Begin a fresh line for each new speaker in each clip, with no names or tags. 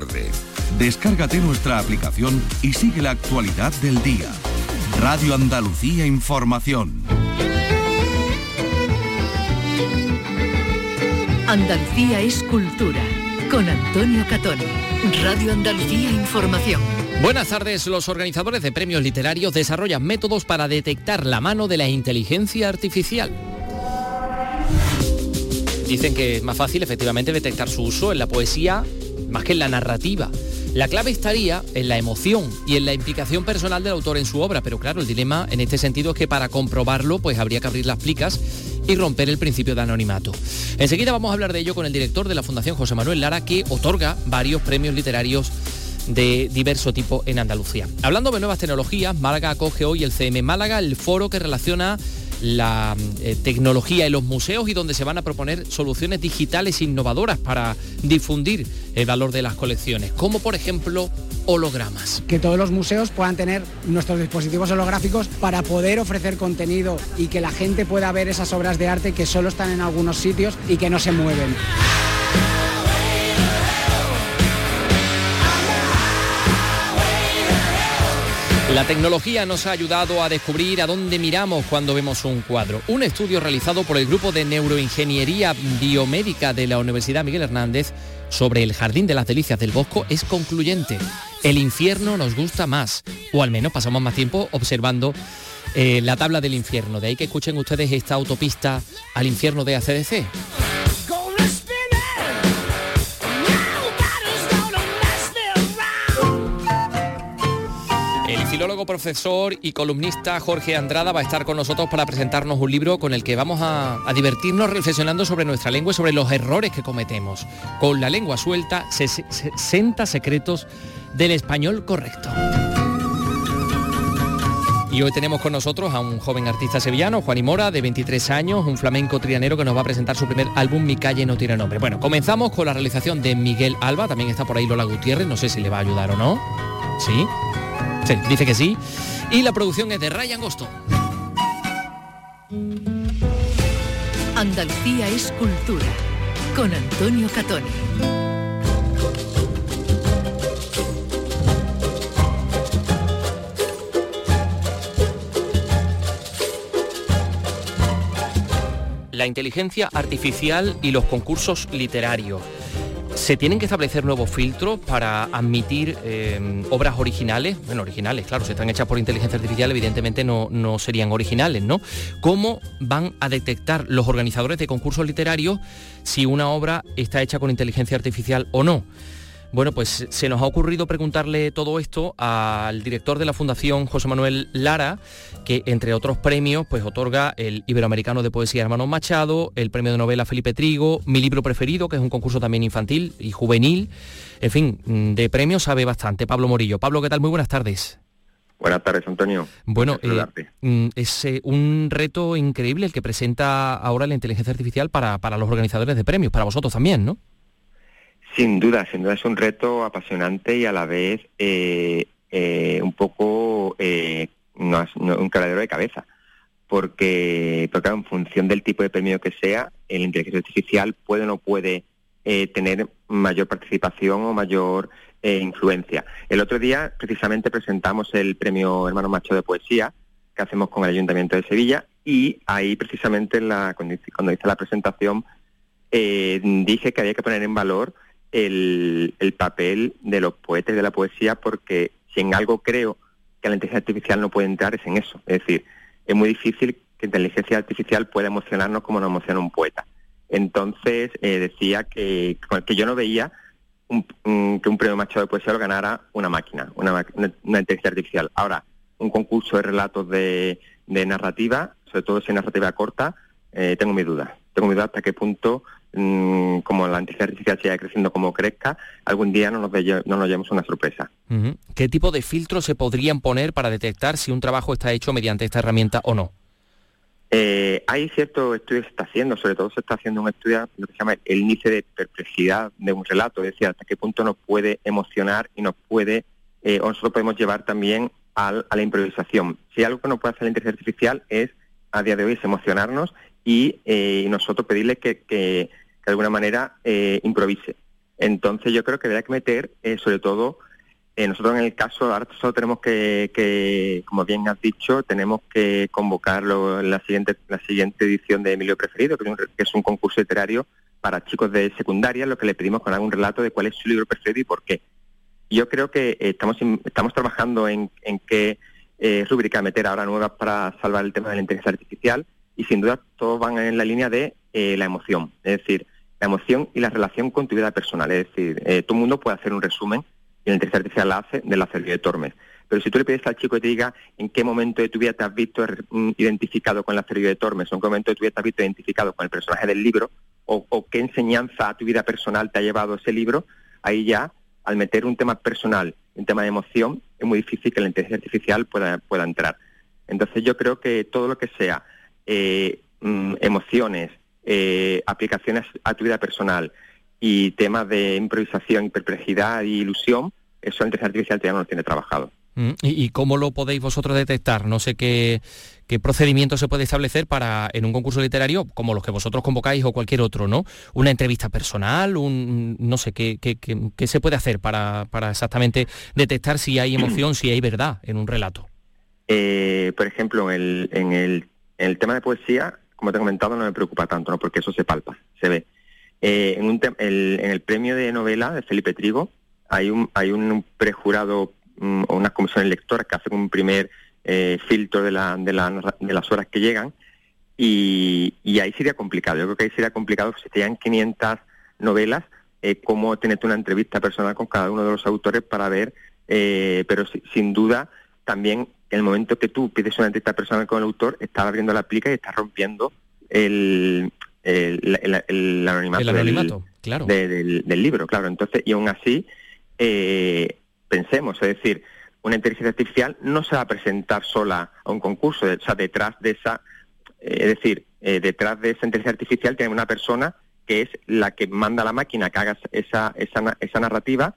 tarde. Descárgate nuestra aplicación y sigue la actualidad del día. Radio Andalucía Información.
Andalucía es cultura. Con Antonio Catón. Radio Andalucía Información.
Buenas tardes. Los organizadores de premios literarios desarrollan métodos para detectar la mano de la inteligencia artificial. Dicen que es más fácil efectivamente detectar su uso en la poesía más que en la narrativa. La clave estaría en la emoción y en la implicación personal del autor en su obra, pero claro, el dilema en este sentido es que para comprobarlo pues habría que abrir las plicas y romper el principio de anonimato. Enseguida vamos a hablar de ello con el director de la Fundación José Manuel Lara, que otorga varios premios literarios de diverso tipo en Andalucía. Hablando de nuevas tecnologías, Málaga acoge hoy el CM Málaga, el foro que relaciona la eh, tecnología en los museos y donde se van a proponer soluciones digitales innovadoras para difundir el valor de las colecciones, como por ejemplo hologramas.
Que todos los museos puedan tener nuestros dispositivos holográficos para poder ofrecer contenido y que la gente pueda ver esas obras de arte que solo están en algunos sitios y que no se mueven.
La tecnología nos ha ayudado a descubrir a dónde miramos cuando vemos un cuadro. Un estudio realizado por el Grupo de Neuroingeniería Biomédica de la Universidad Miguel Hernández sobre el Jardín de las Delicias del Bosco es concluyente. El infierno nos gusta más, o al menos pasamos más tiempo observando eh, la tabla del infierno. De ahí que escuchen ustedes esta autopista al infierno de ACDC. Profesor y columnista Jorge Andrada va a estar con nosotros para presentarnos un libro con el que vamos a, a divertirnos reflexionando sobre nuestra lengua y sobre los errores que cometemos. Con la lengua suelta, 60 secretos del español correcto. Y hoy tenemos con nosotros a un joven artista sevillano, Juan Mora, de 23 años, un flamenco trianero que nos va a presentar su primer álbum, Mi calle no tiene nombre. Bueno, comenzamos con la realización de Miguel Alba, también está por ahí Lola Gutiérrez, no sé si le va a ayudar o no. ¿Sí? Sí, dice que sí. Y la producción es de Ryan Gosto.
Andalucía es cultura. Con Antonio Catoni.
La inteligencia artificial y los concursos literarios. ¿Se tienen que establecer nuevos filtros para admitir eh, obras originales? Bueno, originales, claro, si están hechas por inteligencia artificial, evidentemente no, no serían originales, ¿no? ¿Cómo van a detectar los organizadores de concursos literarios si una obra está hecha con inteligencia artificial o no? Bueno, pues se nos ha ocurrido preguntarle todo esto al director de la Fundación José Manuel Lara, que entre otros premios pues otorga el Iberoamericano de Poesía Hermano Machado, el Premio de Novela Felipe Trigo, Mi Libro Preferido, que es un concurso también infantil y juvenil. En fin, de premios sabe bastante. Pablo Morillo. Pablo, ¿qué tal? Muy buenas tardes.
Buenas tardes, Antonio.
Bueno, eh, es eh, un reto increíble el que presenta ahora la inteligencia artificial para, para los organizadores de premios, para vosotros también, ¿no?
Sin duda, sin duda es un reto apasionante y a la vez eh, eh, un poco eh, un caladero de cabeza, porque, porque en función del tipo de premio que sea, la inteligencia artificial puede o no puede tener mayor participación o mayor influencia. El otro día precisamente presentamos el premio Hermano Macho de Poesía que hacemos con el Ayuntamiento de Sevilla y ahí precisamente la, cuando, hice la presentación dije que había que poner en valor el, el, papel de los poetas y de la poesía porque si en algo creo que la inteligencia artificial no puede entrar es en eso. Es decir, es muy difícil que inteligencia artificial pueda emocionarnos como nos emociona un poeta. Entonces eh, decía que, que yo no veía un, que un premio Machado de poesía lo ganara una máquina, una, una, una inteligencia artificial. Ahora, un concurso de relatos de, de narrativa, sobre todo si es narrativa corta, eh, tengo mi duda. Tengo mi duda hasta qué punto mmm, como la inteligencia artificial siga creciendo como crezca, algún día no nos, de, no nos llevemos una sorpresa.
¿Qué tipo de filtros se podrían poner para detectar si un trabajo está hecho mediante esta herramienta o no?
Eh, hay ciertos estudios que se está haciendo, sobre todo se está haciendo un estudio lo que se llama el índice de perplejidad de un relato, es decir, hasta qué punto nos puede emocionar y nos puede, eh, o nosotros podemos llevar también al, a la improvisación. Si algo que no puede hacer la inteligencia artificial es, a día de hoy, es emocionarnos y eh, nosotros pedirle que, que, de alguna manera eh, improvise. Entonces yo creo que habría que meter, eh, sobre todo, eh, nosotros en el caso, ahora solo tenemos que, como bien has dicho, tenemos que convocarlo en la siguiente, la siguiente edición de Emilio Preferido, que es, un, concurso literario para chicos de secundaria, lo que le pedimos con algún relato de cuál es su libro preferido y por qué. Yo creo que eh, estamos, estamos trabajando en, en qué eh, rúbrica meter ahora nuevas para salvar el tema de la inteligencia artificial y sin duda todos van en la línea de la emoción, es decir, la emoción y la relación con tu vida personal. Es decir, todo el mundo puede hacer un resumen y la inteligencia artificial la hace de la serie de Tormes. Pero si tú le pides al chico que te diga en qué momento de tu vida te has visto mm, identificado con la serie de Tormes, o en qué momento de tu vida te has visto identificado con el personaje del libro, o, qué enseñanza a tu vida personal te ha llevado ese libro, ahí ya, al meter un tema personal, un tema de emoción, es muy difícil que la inteligencia artificial pueda, pueda entrar. Entonces yo creo que todo lo que sea eh, mm, emociones, eh, aplicaciones a tu vida personal, y temas de improvisación, perplejidad y ilusión, eso la inteligencia artificial todavía no lo tiene trabajado.
Mm, ¿Y, cómo lo podéis vosotros detectar? No sé qué, qué procedimiento se puede establecer para, en un concurso literario, como los que vosotros convocáis o cualquier otro, ¿no? Una entrevista personal, un no sé, ¿qué, qué, qué, se puede hacer para, para, exactamente detectar si hay emoción, si hay verdad en un relato?
Eh, por ejemplo, en el, en el tema de poesía, como te he comentado, no me preocupa tanto, ¿no? Porque eso se palpa, se ve. Eh, en, un el, en el premio de novela de Felipe Trigo hay un, hay un prejurado mm, o una comisión lectora que hace un primer eh, filtro de, la, de, las horas que llegan y, ahí sería complicado. Yo creo que ahí sería complicado si te llegan 500 novelas, eh, cómo tenerte una entrevista personal con cada uno de los autores para ver, eh, pero sin duda también en el momento que tú pides una entrevista personal con el autor, estás abriendo la plica y estás rompiendo el, el, anonimato,
claro.
del, libro, claro. Entonces, y aún así, eh, pensemos, es decir, una inteligencia artificial no se va a presentar sola a un concurso, o sea, detrás de esa, eh, es decir, eh, detrás de esa inteligencia artificial tiene una persona que es la que manda a la máquina que haga esa, esa, esa narrativa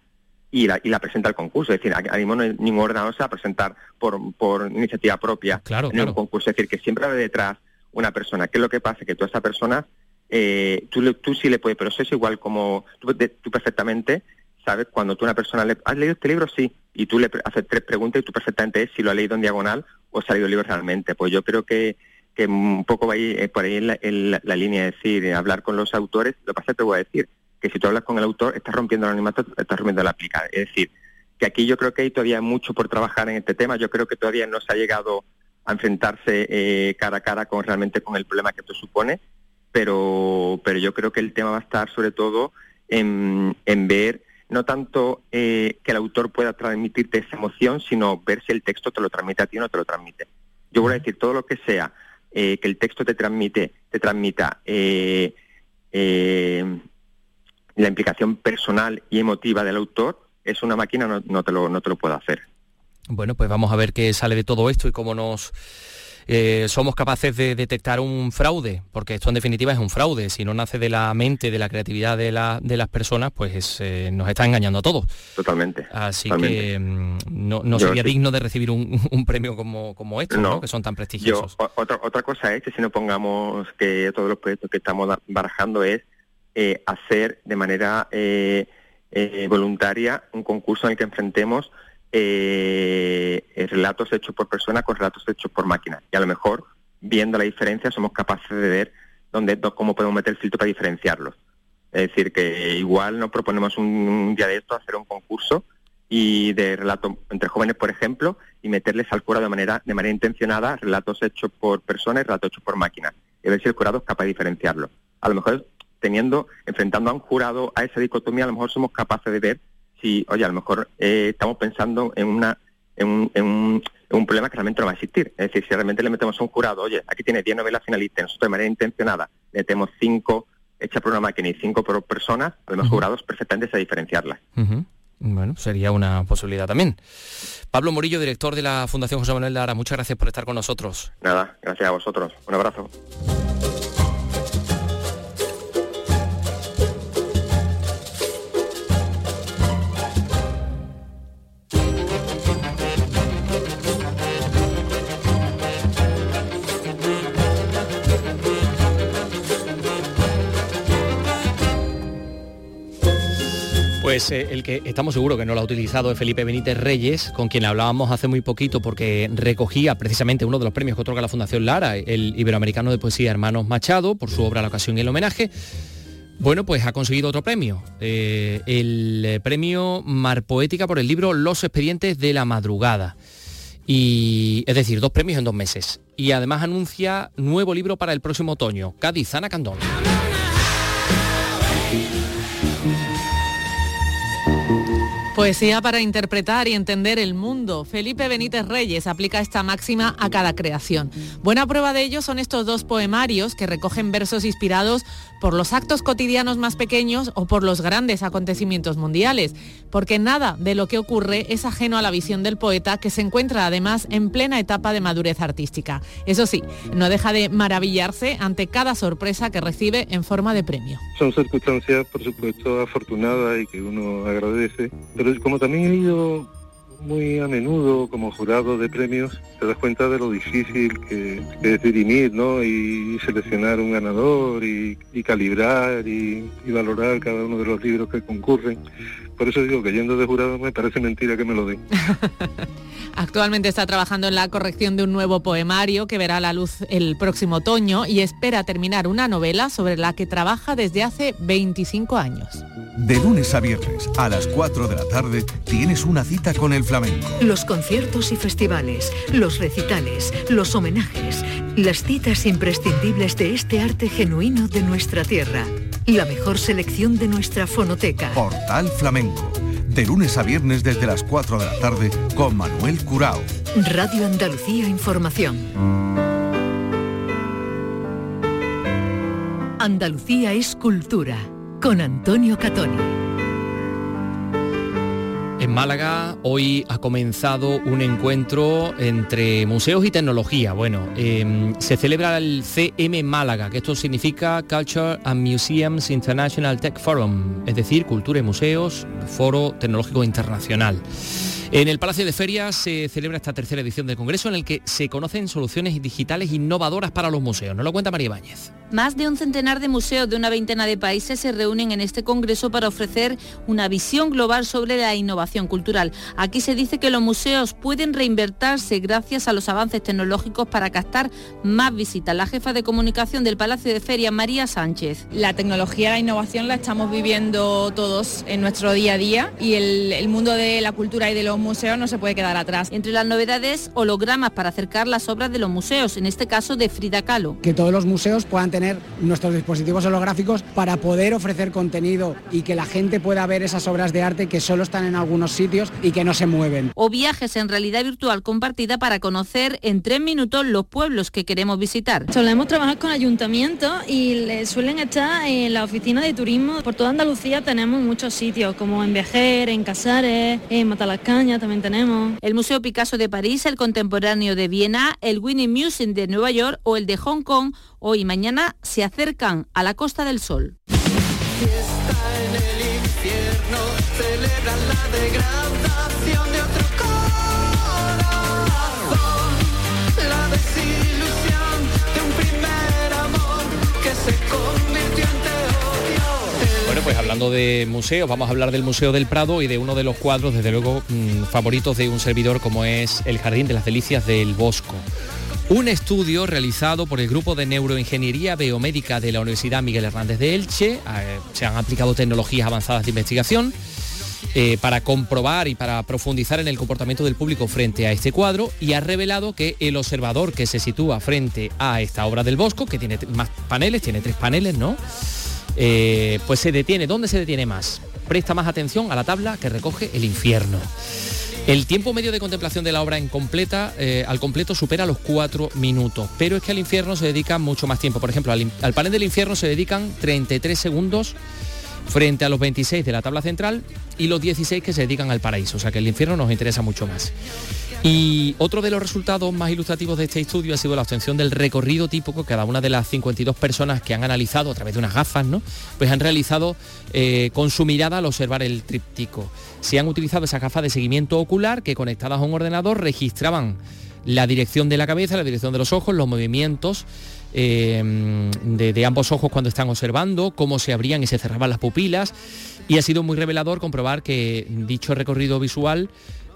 y la, y la presenta al concurso. Es decir, a, mismo ningún ordenador se va a presentar por, por iniciativa propia en un concurso. Es decir, que siempre hay detrás una persona. ¿Qué es lo que pasa? Que toda esa persona eh, tú, tú sí le puedes, pero eso es igual como tú, perfectamente sabes cuando tú a una persona le has leído este libro, sí, y tú le haces tres preguntas y tú perfectamente es si lo ha leído en diagonal o se ha leído el libro realmente. Pues yo creo que, que un poco va ahí, eh, por ahí en la, línea de decir, hablar con los autores, lo que pasa es te voy a decir, que si tú hablas con el autor, estás rompiendo el anonimato, estás rompiendo la aplicada. Es decir, que aquí yo creo que hay todavía mucho por trabajar en este tema, yo creo que todavía no se ha llegado a enfrentarse eh, cara a cara con realmente con el problema que esto supone pero, pero yo creo que el tema va a estar sobre todo en, ver no tanto eh, que el autor pueda transmitirte esa emoción, sino ver si el texto te lo transmite a ti o no te lo transmite. Yo voy a decir todo lo que sea eh, que el texto te transmite, te transmita la implicación personal y emotiva del autor, es una máquina no, no, te lo, no te lo puede hacer.
Bueno, pues vamos a ver qué sale de todo esto y cómo nos eh, somos capaces de detectar un fraude, porque esto en definitiva es un fraude, si no nace de la mente, de la creatividad de, las personas, pues eh, nos está engañando a todos.
Totalmente.
Así que mm, no, sería digno de recibir un, premio como, como este, que son tan prestigiosos.
otra, otra cosa es que si no pongamos que todos los proyectos que estamos barajando es eh, hacer de manera voluntaria un concurso en el que enfrentemos eh, relatos hechos por persona con relatos hechos por máquina. Y a lo mejor, viendo la diferencia, somos capaces de ver dónde, cómo podemos meter el filtro para diferenciarlos. Es decir, que igual nos proponemos un, día de esto hacer un concurso y de relato entre jóvenes, por ejemplo, y meterles al cura de manera, de manera intencionada relatos hechos por personas y relatos hechos por máquina. Y ver si el jurado es capaz de diferenciarlo. A lo mejor teniendo, enfrentando a un jurado a esa dicotomía, a lo mejor somos capaces de ver si, oye, a lo mejor eh, estamos pensando en una en un, en, un, problema que realmente no va a existir. Es decir, si realmente le metemos a un jurado, oye, aquí tiene 10 novelas finalistas, nosotros de manera intencionada metemos 5 hechas por una máquina y 5 por personas, a lo mejor jurados perfectamente se diferenciarlas.
Bueno, sería una posibilidad también. Pablo Morillo, director de la Fundación José Manuel Lara, muchas gracias por estar con nosotros.
Nada, gracias a vosotros. Un abrazo.
Eh, el que estamos seguros que no lo ha utilizado es Felipe Benítez Reyes, con quien hablábamos hace muy poquito porque recogía precisamente uno de los premios que otorga la Fundación Lara, el Iberoamericano de Poesía Hermanos Machado, por su obra La ocasión y el homenaje. Bueno, pues ha conseguido otro premio, eh, el premio Mar Poética por el libro Los expedientes de la madrugada. Y es decir, dos premios en dos meses. Y además anuncia nuevo libro para el próximo otoño, Cádiz Ana Candón.
Poesía para interpretar y entender el mundo. Felipe Benítez Reyes aplica esta máxima a cada creación. Buena prueba de ello son estos dos poemarios que recogen versos inspirados por los actos cotidianos más pequeños o por los grandes acontecimientos mundiales, porque nada de lo que ocurre es ajeno a la visión del poeta que se encuentra además en plena etapa de madurez artística. Eso sí, no deja de maravillarse ante cada sorpresa que recibe en forma de premio.
Son circunstancias, por supuesto, afortunadas y que uno agradece, pero como también he ido muy a menudo como jurado de premios, te das cuenta de lo difícil que, es dirimir, ¿no? Y seleccionar un ganador y, calibrar y, y, valorar cada uno de los libros que concurren. Por eso digo que yendo de jurado me parece mentira que me lo den.
Actualmente está trabajando en la corrección de un nuevo poemario que verá la luz el próximo otoño y espera terminar una novela sobre la que trabaja desde hace 25 años.
De lunes a viernes a las 4 de la tarde tienes una cita con el flamenco.
Los conciertos y festivales, los recitales, los homenajes, las citas imprescindibles de este arte genuino de nuestra tierra. La mejor selección de nuestra fonoteca.
Portal Flamenco. De lunes a viernes desde las 4 de la tarde con Manuel Curao.
Radio Andalucía Información. Andalucía es cultura con Antonio Catoni.
Málaga hoy ha comenzado un encuentro entre museos y tecnología. Bueno, em, se celebra el CM Málaga, que esto significa Culture and Museums International Tech Forum, es decir, Cultura y Museos, Foro Tecnológico Internacional. En el Palacio de Ferias se celebra esta tercera edición del Congreso en el que se conocen soluciones digitales innovadoras para los museos. Nos lo cuenta María Báñez.
Más de un centenar de museos de una veintena de países se reúnen en este Congreso para ofrecer una visión global sobre la innovación cultural. Aquí se dice que los museos pueden reinvertirse gracias a los avances tecnológicos para captar más visitas. La jefa de comunicación del Palacio de Ferias, María Sánchez.
La tecnología, la innovación la estamos viviendo todos en nuestro día a día y el, el mundo de la cultura y de los museo no se puede quedar atrás.
Entre las novedades, hologramas para acercar las obras de los museos, en este caso de Frida Kahlo.
Que todos los museos puedan tener nuestros dispositivos holográficos para poder ofrecer contenido y que la gente pueda ver esas obras de arte que solo están en algunos sitios y que no se mueven.
O viajes en realidad virtual compartida para conocer en tres minutos los pueblos que queremos visitar.
Solemos trabajar con ayuntamientos y suelen estar en la oficina de turismo. Por toda Andalucía tenemos muchos sitios, como en Vejer, en Casares, en Matalascaña también tenemos.
El Museo Picasso de París, el Contemporáneo de Viena, el Winnie Museum de Nueva York o el de Hong Kong, hoy y mañana se acercan a la Costa del Sol.
pues hablando de museos, vamos a hablar del Museo del Prado y de uno de los cuadros, desde luego, mm, favoritos de un servidor como es el Jardín de las Delicias del Bosco. Un estudio realizado por el Grupo de Neuroingeniería Biomédica de la Universidad Miguel Hernández de Elche, eh, se han aplicado tecnologías avanzadas de investigación eh, para comprobar y para profundizar en el comportamiento del público frente a este cuadro y ha revelado que el observador que se sitúa frente a esta obra del Bosco, que tiene más paneles, tiene tres paneles, ¿no? Eh, pues se detiene. ¿Dónde se detiene más? Presta más atención a la tabla que recoge el infierno. El tiempo medio de contemplación de la obra en completa, eh, al completo supera los cuatro minutos, pero es que al infierno se dedica mucho más tiempo. Por ejemplo, al, al panel del infierno se dedican 33 segundos frente a los 26 de la tabla central y los 16 que se dedican al paraíso, o sea que el infierno nos interesa mucho más. Y otro de los resultados más ilustrativos de este estudio ha sido la obtención del recorrido típico cada una de las 52 personas que han analizado a través de unas gafas, ¿no? Pues han realizado eh, con su mirada al observar el tríptico. Se han utilizado esas gafas de seguimiento ocular que conectadas a un ordenador registraban la dirección de la cabeza, la dirección de los ojos, los movimientos eh, de, ambos ojos cuando están observando, cómo se abrían y se cerraban las pupilas. Y ha sido muy revelador comprobar que dicho recorrido visual,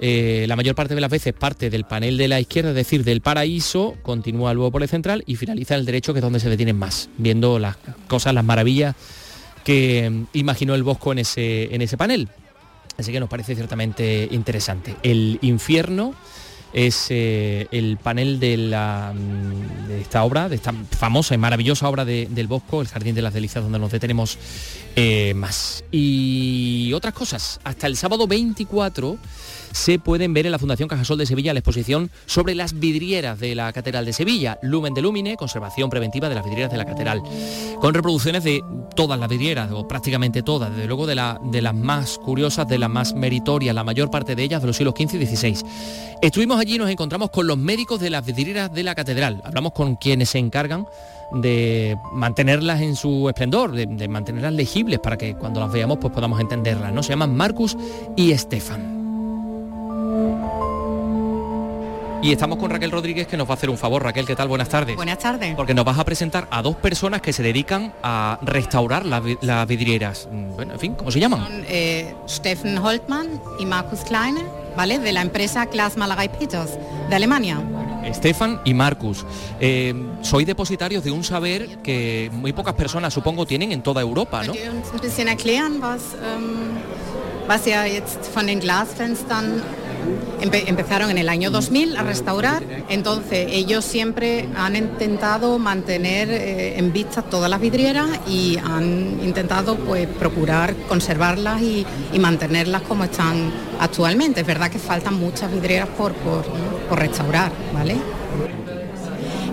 eh, la mayor parte de las veces parte del panel de la izquierda, es decir, del paraíso, continúa luego por el central y finaliza el derecho, que es donde se detienen más, viendo las cosas, las maravillas que mm, imaginó el Bosco en ese, en ese panel. Así que nos parece ciertamente interesante. El infierno es eh, el panel de, la, mm, de, esta obra, de esta famosa y maravillosa obra del Bosco, El Jardín de las Delicias, donde nos detenemos eh, más. Y otras cosas, hasta el sábado 24 se pueden ver en la Fundación Cajasol de Sevilla la exposición sobre las vidrieras de la Catedral de Sevilla, Lumen de Lumine, conservación preventiva de las vidrieras de la Catedral, con reproducciones de todas las vidrieras, o prácticamente todas, desde luego de, la, de las más curiosas, de las más meritorias, la mayor parte de ellas de los siglos XV y XVI. Estuvimos allí y nos encontramos con los médicos de las vidrieras de la Catedral, hablamos con quienes se encargan de mantenerlas en su esplendor, de, de, mantenerlas legibles para que cuando las veamos pues podamos entenderlas. ¿no? Se llaman Marcus y Estefan. Y estamos con Raquel Rodríguez que nos va a hacer un favor. Raquel, ¿qué tal? Buenas tardes.
Buenas tardes.
Porque nos vas a presentar a dos personas que se dedican a restaurar las vidrieras. Mm, bueno, en fin, ¿cómo se llaman?
Son eh, Steffen Holtmann y Markus Kleine, ¿vale? De la empresa Glasmalerei Peters, de Alemania.
Stefan y Marcus, eh, soy depositarios de un saber que muy pocas personas, supongo, tienen en toda Europa, ¿no?
erklären, was, um, was ja jetzt von den Glasfenstern empezaron en el año 2000 a restaurar, entonces ellos siempre han intentado mantener eh, en vista todas las vidrieras y han intentado pues procurar conservarlas y, mantenerlas como están actualmente. Es verdad que faltan muchas vidrieras por, por restaurar, ¿vale?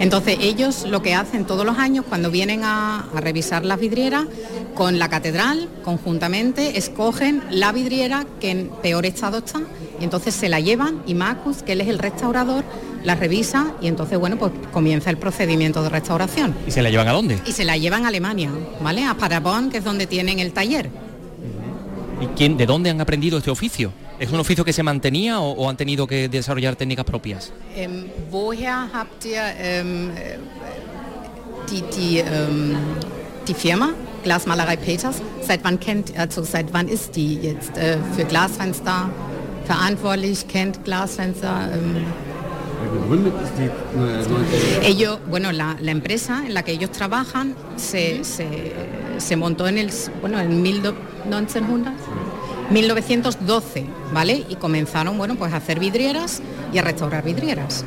Entonces ellos lo que hacen todos los años cuando vienen a, revisar las vidrieras, con la catedral conjuntamente escogen la vidriera que en peor estado está y entonces se la llevan y Marcus, que él es el restaurador, la revisa y entonces bueno pues comienza el procedimiento de restauración.
¿Y se la llevan a dónde?
Y se la llevan a Alemania, ¿vale? A Paderborn, que es donde tienen el taller.
¿Y quién, de dónde han aprendido este oficio? ¿Es un oficio que se mantenía o, han tenido que desarrollar técnicas propias?
Woher habt ihr die, die, die Firma Glasmalerei Peters? Seit wann kennt, also seit wann ist die jetzt uh, für Glasfenster verantwortlich? Kennt Glasfenster? Ellos, bueno, la, la, empresa en la que ellos trabajan se, se, se montó en el, bueno, en 1900. 1912, ¿vale? Y comenzaron, bueno, pues a hacer vidrieras y a restaurar vidrieras.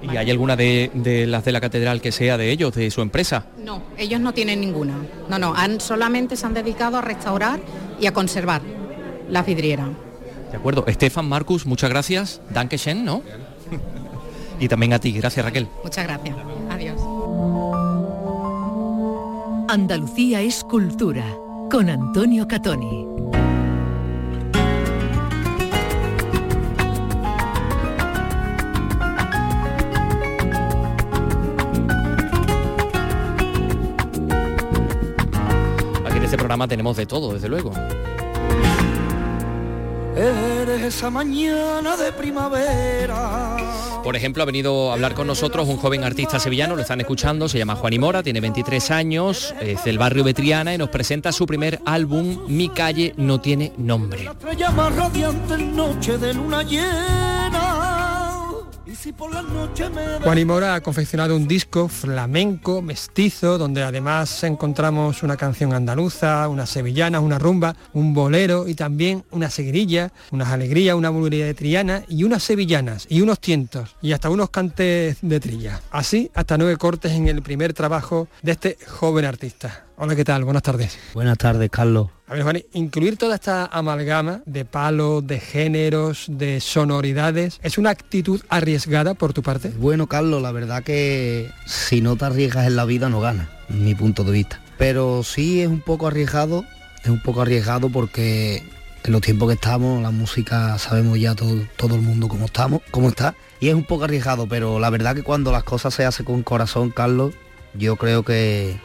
¿Y hay alguna de, las de la catedral que sea de ellos, de su empresa?
No, ellos no tienen ninguna. No, no, han, solamente se han dedicado a restaurar y a conservar las vidrieras.
De acuerdo. Estefan, Marcus, muchas gracias. Danke schön, ¿no? y también a ti. Gracias, Raquel.
Muchas gracias. Adiós.
Andalucía es cultura con Antonio Catoni.
programa tenemos de todo, desde luego.
Eres esa mañana de primavera.
Por ejemplo, ha venido a hablar con nosotros un joven artista sevillano, lo están escuchando, se llama Juan Mora, tiene 23 años, es del barrio Betriana y nos presenta su primer álbum, Mi calle no tiene nombre.
noche de luna
Juan Imora ha confeccionado un disco flamenco, mestizo, donde además encontramos una canción andaluza, una sevillana, una rumba, un bolero y también una seguirilla, unas alegrías, una bulería de Triana y unas sevillanas y unos tientos y hasta unos cantes de trilla. Así hasta nueve cortes en el primer trabajo de este joven artista. Hola, ¿qué tal? Buenas tardes.
Buenas tardes, Carlos.
A ver, Juan, incluir toda esta amalgama de palos, de géneros, de sonoridades, ¿es una actitud arriesgada por tu parte?
Bueno, Carlos, la verdad que si no te arriesgas en la vida no ganas, mi punto de vista. Pero sí es un poco arriesgado, es un poco arriesgado porque en los tiempos que estamos, la música sabemos ya todo, todo el mundo cómo estamos, cómo está, y es un poco arriesgado, pero la verdad que cuando las cosas se hacen con corazón, Carlos, yo creo que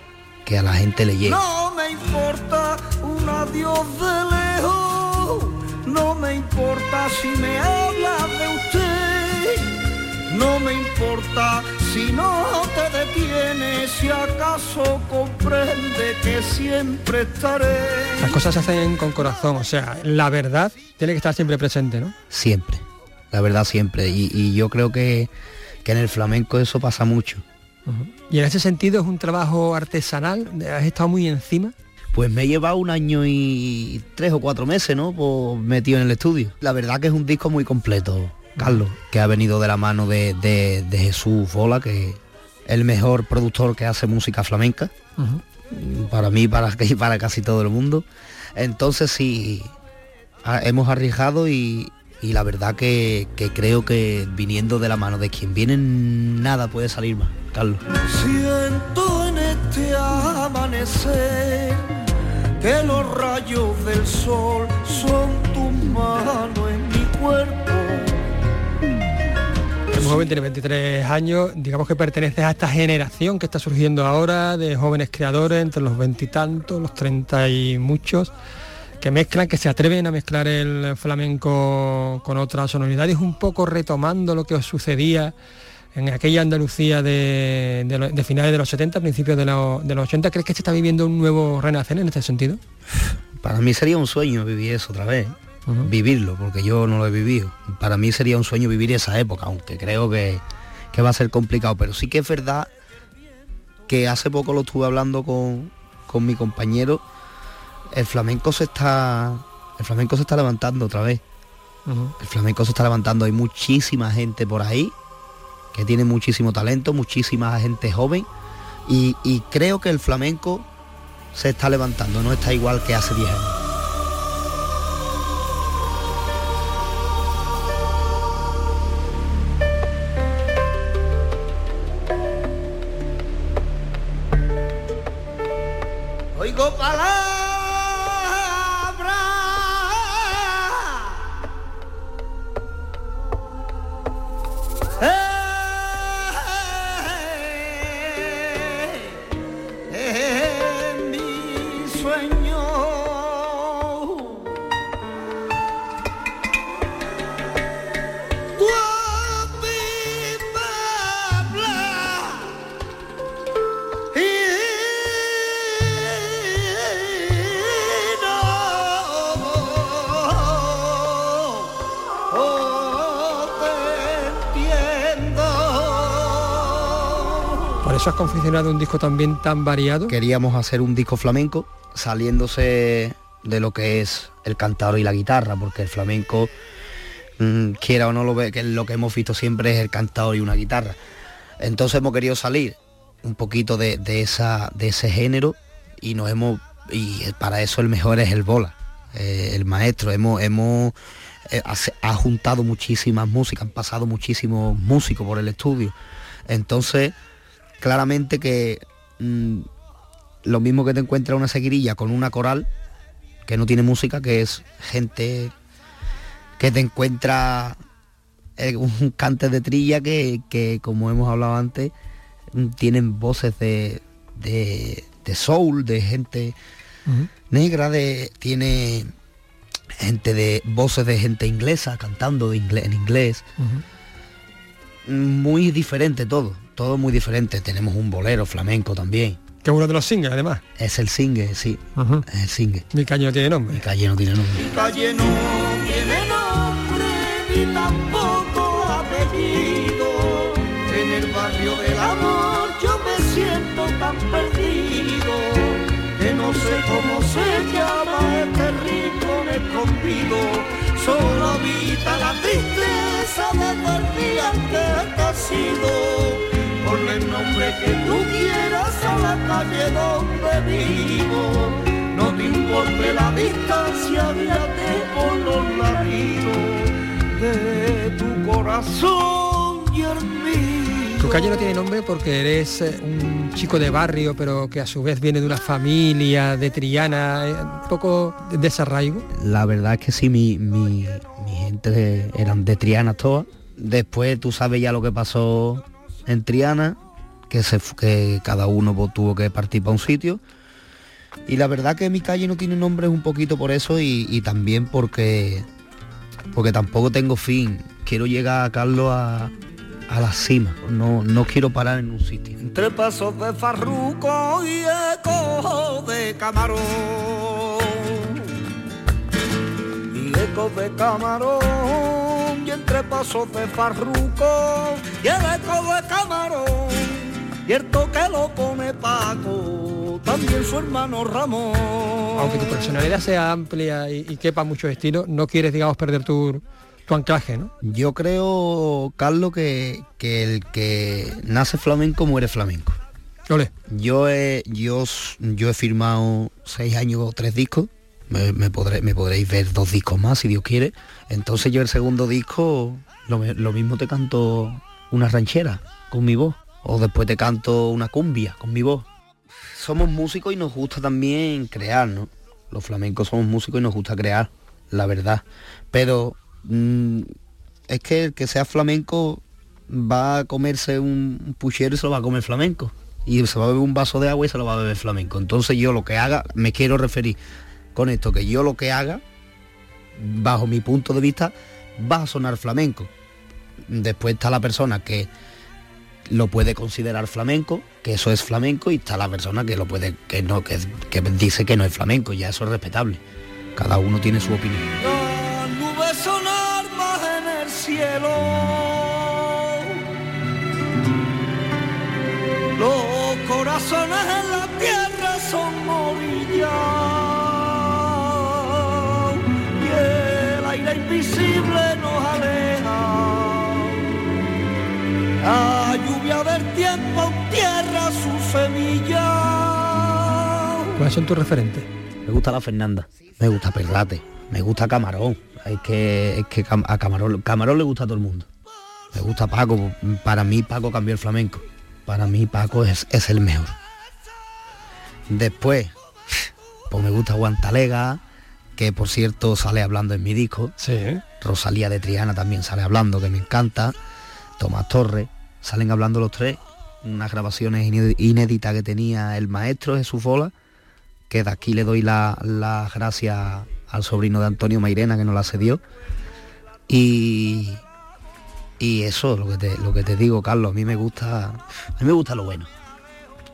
que a la gente le llegue.
No me importa un adiós de lejos, no me importa si me habla de usted, no me importa si no te detienes, si acaso comprende que siempre estaré.
Las cosas se hacen con corazón, o sea, la verdad tiene que estar siempre presente, ¿no?
Siempre, la verdad siempre. Y, yo creo que, que en el flamenco eso pasa mucho.
Y en ese sentido es un trabajo artesanal, has estado muy encima.
Pues me he llevado un año y tres o cuatro meses, ¿no? Pues metido en el estudio. La verdad que es un disco muy completo, Carlos, que ha venido de la mano de, Jesús Bola, que es el mejor productor que hace música flamenca. Para mí para, y para casi todo el mundo. Entonces sí, hemos arriesgado y, la verdad que, creo que viniendo de la mano de quien viene nada puede salir más, Carlos.
Siento en este amanecer que los rayos del sol son tu mano en mi cuerpo.
Es joven, tiene 23 años, digamos que pertenece a esta generación que está surgiendo ahora de jóvenes creadores entre los veintitantos, los treinta y muchos, que mezclan, que se atreven a mezclar el flamenco con otras sonoridades, un poco retomando lo que os sucedía en aquella Andalucía de, finales de los 70, principios de, los 80, ¿crees que se está viviendo un nuevo renacer en este sentido?
Para mí sería un sueño vivir eso otra vez, vivirlo, porque yo no lo he vivido. Para mí sería un sueño vivir esa época, aunque creo que, va a ser complicado, pero sí que es verdad que hace poco lo estuve hablando con, con mi compañero, el flamenco se está el flamenco se está levantando otra vez. El flamenco se está levantando, hay muchísima gente por ahí que tiene muchísimo talento, muchísima gente joven y, creo que el flamenco se está levantando, no está igual que hace 10 años.
Eso has confeccionado un disco también tan variado?
Queríamos hacer un disco flamenco saliéndose de lo que es el cantador y la guitarra, porque el flamenco, mm, quiera o no lo ve, que lo que hemos visto siempre es el cantador y una guitarra. Entonces hemos querido salir un poquito de, esa, de ese género y nos hemos y para eso el mejor es el bola, eh, el maestro. Hemos, hemos eh, ha juntado muchísimas músicas, han pasado muchísimos músicos por el estudio. Entonces claramente que mm, lo mismo que te encuentra una seguirilla con una coral, que no tiene música, que es gente que te encuentra eh, un cante de trilla que, como hemos hablado antes, mm, tienen voces de, de, soul, de gente negra, de, tiene gente de voces de gente inglesa cantando de inglés, en inglés. Muy diferente todo todo muy diferente. Tenemos un bolero flamenco también.
Que es uno de los singles, además.
Es el single, sí. Es el single.
Mi calle no tiene nombre.
Mi calle no tiene nombre.
Mi calle no tiene nombre ni tampoco apellido. En el barrio del amor yo me siento tan perdido que no sé cómo se llama este rincón escondido. Solo habita la tristeza de día que ha sido ponle el nombre que tú quieras a la calle donde vivo. No te importe la distancia, guíate por los latidos de tu corazón y el mío.
Tu calle no tiene nombre porque eres eh, un chico de barrio, pero que a su vez viene de una familia de Triana, eh, un poco de desarraigo.
La verdad es que sí, mi, mi, mi gente eran de Triana todas. Después tú sabes ya lo que pasó en Triana, que, se, que cada uno tuvo que partir para un sitio. Y la verdad que mi calle no tiene nombre un poquito por eso y, también porque porque tampoco tengo fin. Quiero llegar a Carlos a, a la cima. No, no quiero parar en un sitio.
Entre pasos de farruco y eco de camarón. Y eco de camarón. Y entre pasos de farruco y el camarón. Y el toque lo pone Paco, también su hermano Ramón.
Aunque tu personalidad sea amplia y, y quepa muchos estilos, no quieres, digamos, perder tu, tu anclaje, ¿no?
Yo creo, Carlos, que, que el que nace flamenco muere flamenco.
Ole.
Yo he, yo, yo he firmado seis años o tres discos. Me, me podré- me podréis ver dos discos más si Dios quiere. Entonces yo el segundo disco lo, lo mismo te canto una ranchera con mi voz. O después te canto una cumbia con mi voz. Somos músicos y nos gusta también crear, ¿no? Los flamencos somos músicos y nos gusta crear, la verdad. Pero mm, es que el que sea flamenco va a comerse un un puchero y se lo va a comer flamenco. Y se va a beber un vaso de agua y se lo va a beber flamenco. Entonces yo lo que haga, me quiero referir con esto, que yo lo que haga, bajo mi punto de vista, va a sonar flamenco. Después está la persona que lo puede considerar flamenco, que eso es flamenco, y está la persona que lo puede, que no, que, que dice que no es flamenco, ya eso es respetable. Cada uno tiene su opinión.
¿Cuáles son tus referentes?
Me gusta la Fernanda, me gusta Perrate, me gusta Camarón. Es que, es que a Camarón, Camarón le gusta a todo el mundo. Me gusta Paco, para mí Paco cambió el flamenco. Para mí Paco es, es el mejor. Después, pues me gusta Guantalega, que por cierto sale hablando en mi disco.
Sí.
Rosalía de Triana también sale hablando, que me encanta. Tomás Torres, salen hablando los tres. Unas grabaciones iné- inéditas que tenía el maestro Jesús Fola, que de aquí le doy la- las gracias al sobrino de Antonio Mairena que nos la cedió. Y, y eso, lo que, te, lo que te digo, Carlos, a mí me gusta, a mí me gusta lo bueno.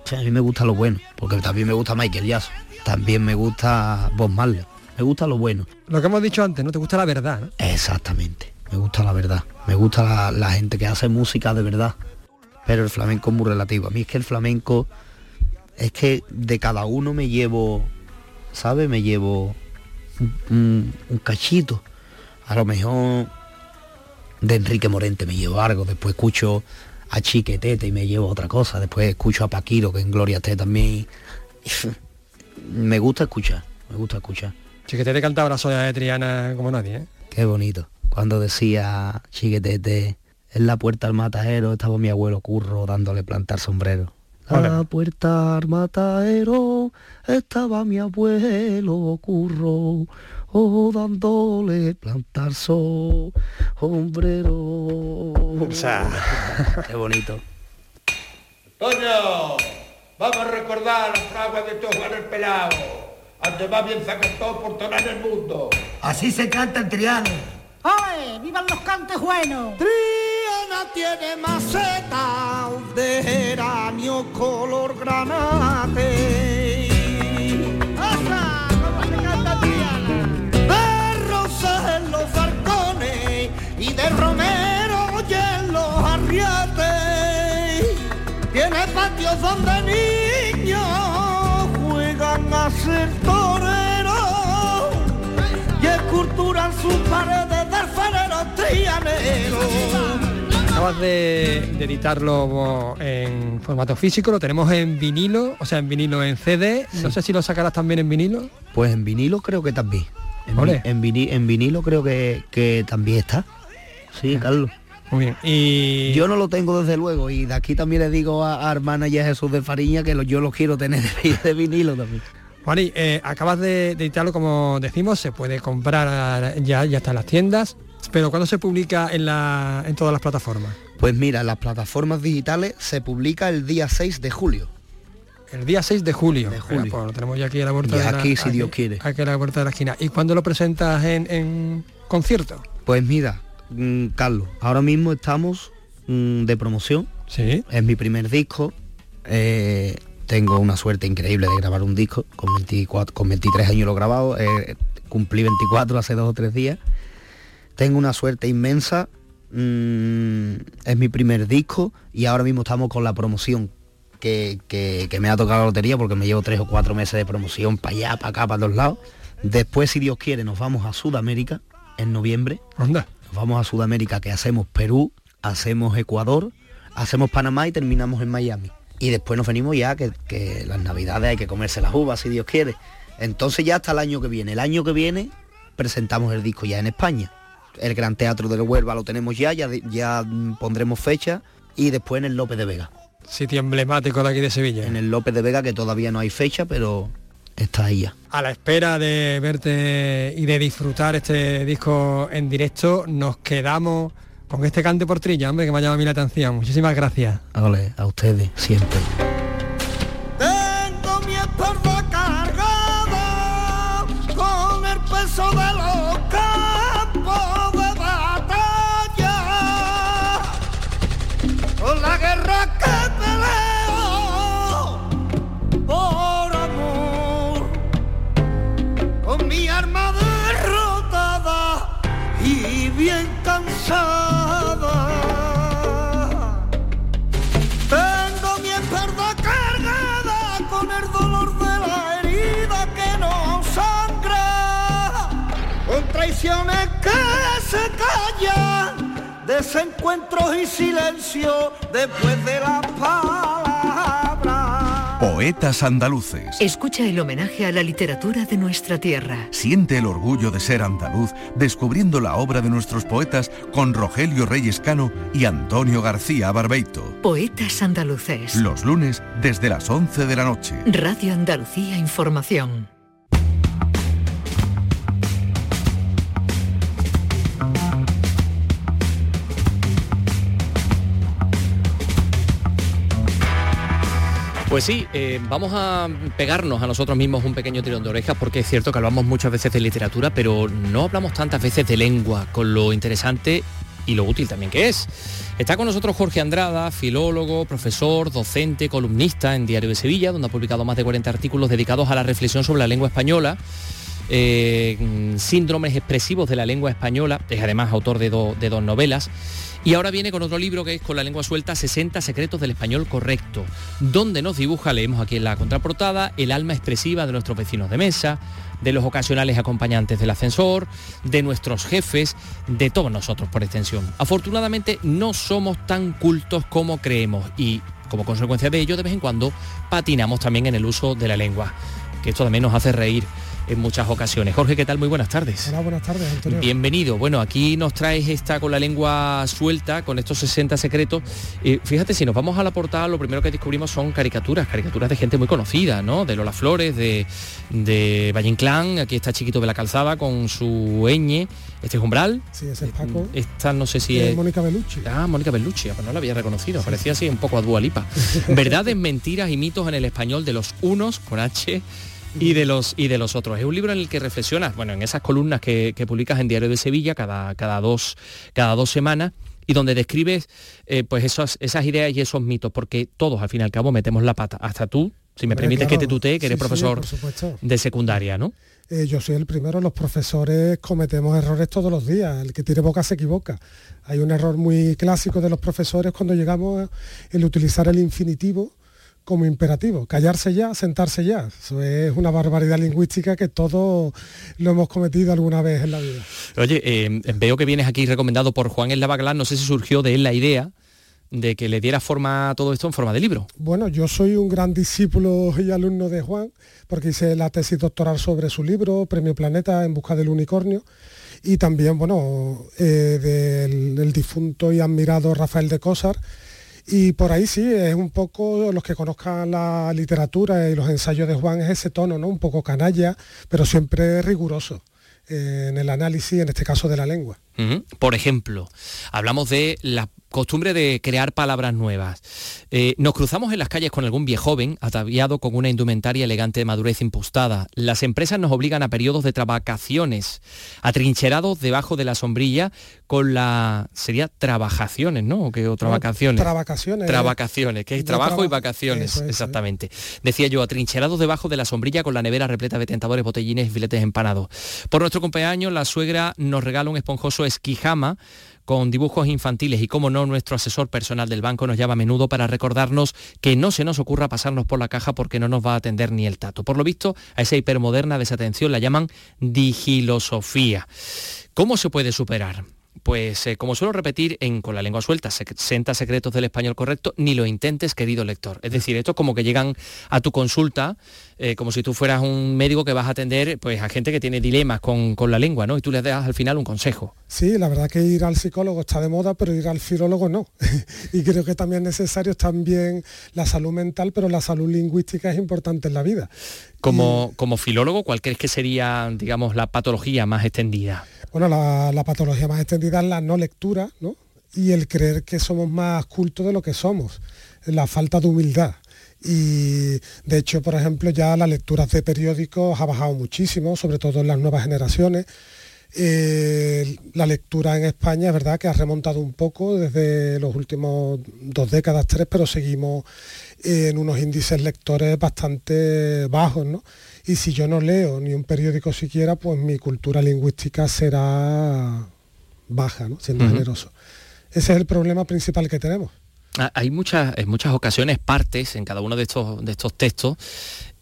O sea, a mí me gusta lo bueno, porque también me gusta Michael Jackson, también me gusta Bob Marley, me gusta lo bueno.
Lo que hemos dicho antes, ¿no? Te gusta la verdad, ¿no?
Exactamente, me gusta la verdad, me gusta la, la gente que hace música de verdad, pero el flamenco es muy relativo. A mí es que el flamenco es que de cada uno me llevo, ¿sabes? Me llevo un, un- un cachito. A lo mejor de Enrique Morente me llevo algo, después escucho a Chiquetete y me llevo otra cosa, después escucho a Paquiro que en Gloria esté también. me gusta escuchar, me gusta escuchar.
Chiquetete cantaba la soledad de Triana como nadie, ¿eh?
Qué bonito. Cuando decía chiquetete, en la puerta al matadero estaba mi abuelo Curro dándole plantar sombrero. A la puerta al matadero estaba mi abuelo Curro, oh, dándole plantar sombrero. O
sea,
qué bonito.
Toño, vamos a recordar las fraguas de tu Juan el Pelao. Antes va bien zacató por toda en el mundo.
Así se canta en Triana.
¡Oye! ¡Vivan los cantes buenos!
Tiene maceta de geranio color granate.
¡Osa! ¿Cómo se canta Triana?
De rosas en los balcones y de romero y en los arriates. Tiene patios donde niños juegan a ser toreros y esculturan sus paredes de alfarero trianero.
Acabas de, de editarlo en formato físico, lo tenemos en vinilo, o sea, en vinilo en CD. No sé si lo sacarás también en vinilo.
Pues en vinilo creo que también. En, en, vini- en vinilo creo que, que también está. Sí, Carlos.
Muy bien. Y
Yo no lo tengo desde luego y de aquí también le digo a, a hermana y a Jesús de Fariña que lo- yo lo quiero tener de, de vinilo también.
Juani, eh, acabas de, de editarlo como decimos, se puede comprar ya, ya está en las tiendas, pero ¿cuándo se publica en, la, en todas las plataformas?
Pues mira, en las plataformas digitales se publica el día 6 de julio.
El día 6 de julio.
De julio.
Mira, pues lo tenemos ya aquí a la puerta
Ya
de la
aquí, si Dios quiere.
Aquí a la puerta de la esquina. ¿Y cuándo lo presentas en, en concierto?
Pues mira, mm, Carlos, ahora mismo estamos mm, de promoción.
Sí.
Es mi primer disco. Eh, tengo una suerte increíble de grabar un disco. Con, 24, con 23 años lo he grabado. eh, cumplí 24 hace dos o tres días. Tengo una suerte inmensa. mm, es mi primer disco y ahora mismo estamos con la promoción que, que- que me ha tocado la lotería porque me llevo tres o cuatro meses de promoción para allá, para acá, para todos lados. Después, si Dios quiere, nos vamos a Sudamérica en noviembre.
Anda.
Nos vamos a Sudamérica que hacemos Perú, hacemos Ecuador, hacemos Panamá y terminamos en Miami. Y después nos venimos ya que, que las navidades hay que comerse las uvas si Dios quiere. Entonces ya hasta el año que viene. El año que viene presentamos el disco ya en España. El Gran Teatro del Huelva lo tenemos ya, ya, ya pondremos fecha. Y después en el López de Vega.
Sitio emblemático de aquí de Sevilla.
En el López de Vega que todavía no hay fecha, pero está ahí ya.
A la espera de verte y de disfrutar este disco en directo, nos quedamos con este cante por trilla, hombre, que me ha llamado a mí la atención. Muchísimas gracias.
Ole, a ustedes, siempre.
Que se callan, desencuentros y silencio después de la palabra.
Poetas andaluces.
Escucha el homenaje a la literatura de nuestra tierra.
Siente el orgullo de ser andaluz descubriendo la obra de nuestros poetas con Rogelio Reyes Cano y Antonio García Barbeito.
Poetas andaluces.
Los lunes desde las 11 de la noche.
Radio Andalucía Información.
Pues sí, eh, vamos a pegarnos a nosotros mismos un pequeño tirón de orejas porque es cierto que hablamos muchas veces de literatura, pero no hablamos tantas veces de lengua, con lo interesante y lo útil también que es. Está con nosotros Jorge Andrada, filólogo, profesor, docente, columnista en Diario de Sevilla, donde ha publicado más de 40 artículos dedicados a la reflexión sobre la lengua española. eh, mm, síndromes expresivos de la lengua española, es además autor de, do- de dos novelas, y ahora viene con otro libro que es Con la lengua suelta, 60 secretos del español correcto, donde nos dibuja, leemos aquí en la contraportada, el alma expresiva de nuestros vecinos de mesa, de los ocasionales acompañantes del ascensor, de nuestros jefes, de todos nosotros por extensión. Afortunadamente no somos tan cultos como creemos y como consecuencia de ello de vez en cuando patinamos también en el uso de la lengua, que esto también nos hace reír en muchas ocasiones. Jorge, ¿qué tal? Muy buenas tardes.
Hola, buenas tardes, Antonio.
Bienvenido. Bueno, aquí nos traes esta con la lengua suelta, con estos 60 secretos. Eh, fíjate, si nos vamos a la portada, lo primero que descubrimos son caricaturas, caricaturas de gente muy conocida, ¿no? De Lola Flores, de, de Valle Inclán, aquí está Chiquito de la Calzada con su ñ, este es Umbral.
Sí, ese es Paco.
Esta no sé si
Eh,
es...
Mónica Bellucci.
Ah, Mónica Bellucci, ah, pues no la había reconocido, parecía así un poco a Dua Lipa. Verdades, mentiras y mitos en el español de los unos con H y de los y de los otros. Es un libro en el que reflexionas, bueno, en esas columnas que, que publicas en Diario de Sevilla cada, cada, dos, cada dos semanas y donde describes eh, pues esas, esas ideas y esos mitos, porque todos al fin y al cabo metemos la pata, hasta tú, si me
Hombre,
permites
claro.
que te tutee, que eres
Sí,
profesor de secundaria, ¿no?
Eh, yo soy el primero, los profesores cometemos errores todos los días, el que tiene boca se equivoca. Hay un error muy clásico de los profesores cuando llegamos el utilizar el infinitivo como imperativo, callarse ya, sentarse ya. Eso es una barbaridad lingüística que todos lo hemos cometido alguna vez en la vida.
Oye, eh, veo que vienes aquí recomendado por Juan El Lavaglán, no sé si surgió de él la idea de que le diera forma a todo esto en forma de libro.
Bueno, yo soy un gran discípulo y alumno de Juan, porque hice la tesis doctoral sobre su libro, Premio Planeta en busca del unicornio, y también, bueno, eh, del, del difunto y admirado Rafael de Cosar. Y por ahí sí, es un poco, los que conozcan la literatura y los ensayos de Juan, es ese tono, ¿no? Un poco canalla, pero siempre riguroso eh, en el análisis, en este caso de la lengua.
Por ejemplo, hablamos de la costumbre de crear palabras nuevas. Eh, nos cruzamos en las calles con algún viejo joven ataviado con una indumentaria elegante de madurez impostada. Las empresas nos obligan a periodos de trabacaciones, atrincherados debajo de la sombrilla con la... sería trabajaciones, ¿no? ¿O qué? ¿O trabacaciones?
Travacaciones.
Trabacaciones, que es trabajo y vacaciones,
Eso es,
exactamente. Decía yo, atrincherados debajo de la sombrilla con la nevera repleta de tentadores, botellines y filetes empanados. Por nuestro cumpleaños, la suegra nos regala un esponjoso esquijama con dibujos infantiles y, como no, nuestro asesor personal del banco nos llama a menudo para recordarnos que no se nos ocurra pasarnos por la caja porque no nos va a atender ni el tato. Por lo visto, a esa hipermoderna desatención la llaman digilosofía. ¿Cómo se puede superar? Pues eh, como suelo repetir en Con la lengua suelta, sec- 60 secretos del español correcto, ni lo intentes, querido lector. Es decir, esto es como que llegan a tu consulta, eh, como si tú fueras un médico que vas a atender pues, a gente que tiene dilemas con, con la lengua, ¿no? Y tú le das al final un consejo.
Sí, la verdad que ir al psicólogo está de moda, pero ir al filólogo no. y creo que también es necesario también la salud mental, pero la salud lingüística es importante en la vida.
Como, como filólogo, ¿cuál crees que sería, digamos, la patología más extendida?
Bueno, la, la patología más extendida es la no lectura, ¿no? Y el creer que somos más cultos de lo que somos, la falta de humildad. Y de hecho, por ejemplo, ya las lecturas de periódicos ha bajado muchísimo, sobre todo en las nuevas generaciones. Eh, la lectura en España es verdad que ha remontado un poco desde los últimos dos décadas, tres, pero seguimos en unos índices lectores bastante bajos, ¿no? Y si yo no leo ni un periódico siquiera, pues mi cultura lingüística será baja, ¿no? Siendo generoso. Ese es el problema principal que tenemos.
Ah, Hay muchas, en muchas ocasiones partes en cada uno de estos, de estos textos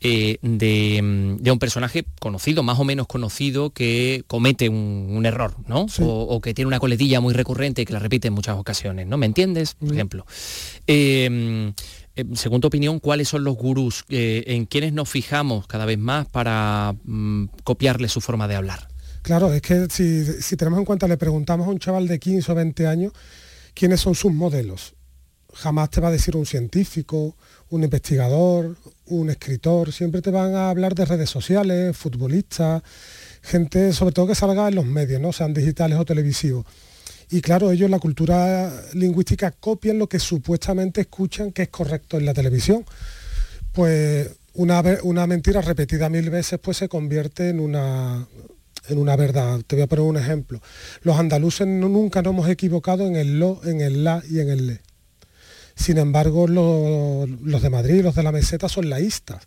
eh, de, de un personaje conocido, más o menos conocido, que comete un, un error, ¿no? O, o que tiene una coletilla muy recurrente y que la repite en muchas ocasiones, ¿no? ¿Me entiendes? Por ejemplo. Eh, según tu opinión, ¿cuáles son los gurús eh, en quienes nos fijamos cada vez más para mm, copiarle su forma de hablar?
Claro, es que si, si tenemos en cuenta, le preguntamos a un chaval de 15 o 20 años quiénes son sus modelos. Jamás te va a decir un científico, un investigador, un escritor, siempre te van a hablar de redes sociales, futbolistas, gente sobre todo que salga en los medios, ¿no? sean digitales o televisivos. Y claro, ellos la cultura lingüística copian lo que supuestamente escuchan que es correcto en la televisión. Pues una, una mentira repetida mil veces pues se convierte en una, en una verdad. Te voy a poner un ejemplo. Los andaluces nunca nos hemos equivocado en el lo, en el la y en el le. Sin embargo, lo- los de Madrid, los de la meseta son laístas.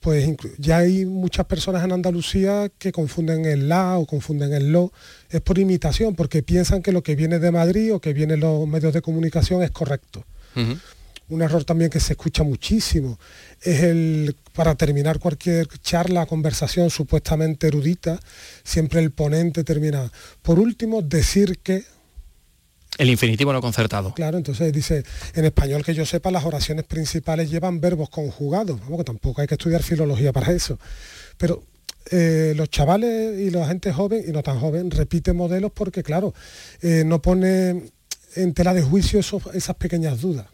Pues ya hay muchas personas en Andalucía que confunden el la o confunden el lo. Es por imitación, porque piensan que lo que viene de Madrid o que viene en los medios de comunicación es correcto. Un error también que se escucha muchísimo es el, para terminar cualquier charla, conversación supuestamente erudita, siempre el ponente termina, por último, decir que,
El infinitivo no concertado.
claro, entonces dice, en español que yo sepa, las oraciones principales llevan verbos conjugados, vamos, que tampoco hay que estudiar filología para eso, pero eh, los chavales y la gente joven y no tan joven repiten modelos porque, claro, eh, no pone en tela de juicio esas pequeñas dudas.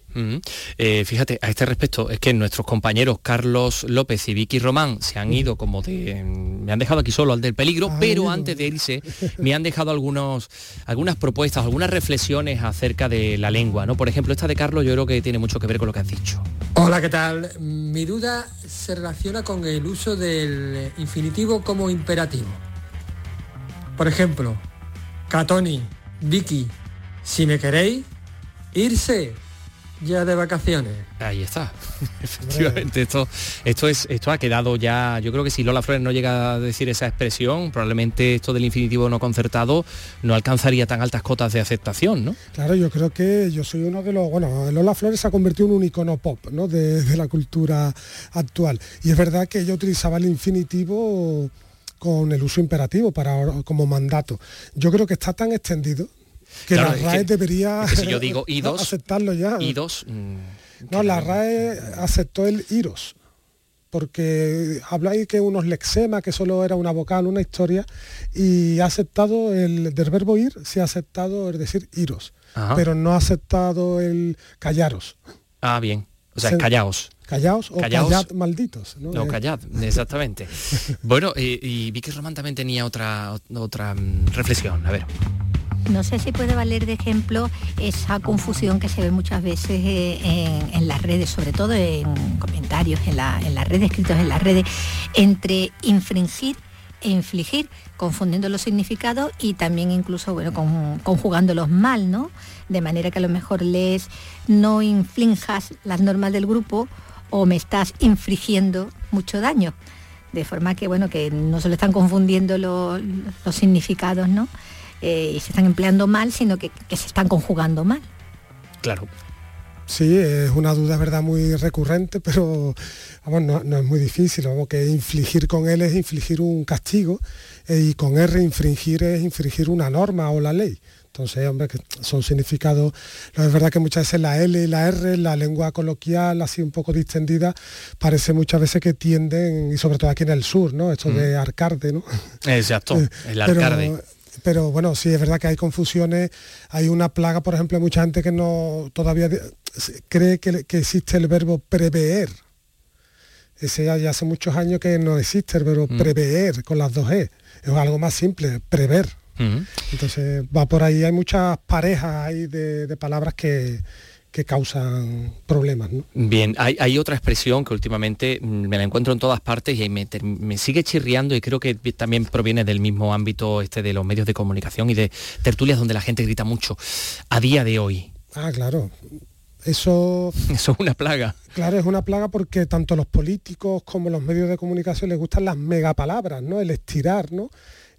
Eh, fíjate, a este respecto, es que nuestros compañeros Carlos López y Vicky Román se han ido como de... Me han dejado aquí solo al del peligro, pero antes de irse me han dejado algunos, algunas propuestas, algunas reflexiones acerca de la lengua, ¿no? Por ejemplo, esta de Carlos yo creo que tiene mucho que ver con lo que has dicho.
Hola, ¿qué tal? Mi duda se relaciona con el uso del infinitivo como imperativo. Por ejemplo, Catoni, Vicky, si me queréis, irse ya de vacaciones.
Ahí está. Efectivamente, esto, esto, es, esto ha quedado ya, yo creo que si Lola Flores no llega a decir esa expresión, probablemente esto del infinitivo no concertado no alcanzaría tan altas cotas de aceptación, ¿no?
Claro, yo creo que yo soy uno de los, bueno, Lola Flores se ha convertido en un icono pop, ¿no? De, de la cultura actual. Y es verdad que ella utilizaba el infinitivo con el uso imperativo para como mandato. Yo creo que está tan extendido que
Claro,
la
es
RAE
que-
debería
es que si yo digo idos,
aceptarlo ya.
idos, mm,
No, la RAE aceptó el iros, porque habla ahí que unos lexemas, que solo era una vocal, una historia, y ha aceptado el del verbo ir, se ha aceptado es decir iros,
Ajá.
pero no ha aceptado el callaros.
Ah, bien. O sea,
Se-
callaos.
Callaos o
Callaos.
callad malditos. ¿no?
No,
Eh,
callad, exactamente. bueno, eh, y Vicky Román también tenía otra, otra mm, reflexión. A ver.
No sé si puede valer de ejemplo esa confusión que se ve muchas veces eh, en, las redes, sobre todo en comentarios, en, las redes, escritos en las redes, entre infringir e infligir, confundiendo los significados y también incluso bueno, conjugándolos mal, ¿no? De manera que a lo mejor lees no inflinjas las normas del grupo o me estás infligiendo mucho daño. De forma que bueno, que no se le están confundiendo los, significados, ¿no? Eh, y se están empleando mal, sino que, se están conjugando mal.
Claro.
Sí, es una duda, verdad, muy recurrente, pero vamos, no, es muy difícil. Vamos, que infligir con él es infligir un castigo eh, y con R infringir es infringir una norma o la ley. Entonces, hombre, que son significados, es verdad que muchas veces la L y la R, la lengua coloquial, así un poco distendida, parece muchas veces que tienden, y sobre todo aquí en el sur, ¿no? Esto de mm. arcarde, ¿no?
Exacto, eh, el arcarde.
Pero, bueno, sí es verdad que hay confusiones, hay una plaga, por ejemplo, hay mucha gente que no todavía cree que, existe el verbo prever. Ese ya, hace muchos años que no existe el verbo mm. prever con las dos E. Es algo más simple, prever. Entonces va por ahí, hay muchas parejas ahí de, palabras que, causan problemas.
Bien, hay, otra expresión que últimamente mm, me la encuentro en todas partes y me, me, sigue chirriando y creo que también proviene del mismo ámbito este de los medios de comunicación y de tertulias donde la gente grita mucho. A día de hoy.
Ah, claro. Eso,
Eso es una plaga.
Claro, es una plaga porque tanto los políticos como los medios de comunicación les gustan las megapalabras, ¿no? El estirar, ¿no?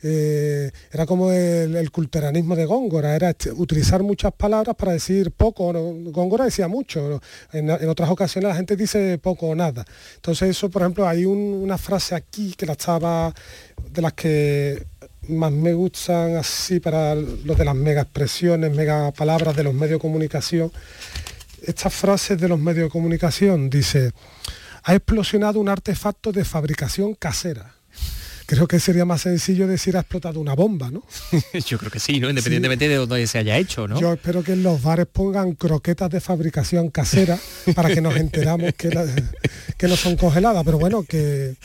Eh, era como el, culteranismo de Góngora, era utilizar muchas palabras para decir poco. Góngora decía mucho, en, otras ocasiones la gente dice poco o nada. Entonces eso, por ejemplo, hay una frase aquí que la estaba, de las que más me gustan así para lo de las mega expresiones, mega palabras de los medios de comunicación. Estas frases de los medios de comunicación dice, ha explosionado un artefacto de fabricación casera creo que sería más sencillo decir ha explotado una bomba, ¿no?
Yo creo que sí, ¿no? Independientemente de dónde se haya hecho, ¿no?
Yo espero que en los bares pongan croquetas de fabricación casera para que nos enteramos que, que no son congeladas. Pero bueno, que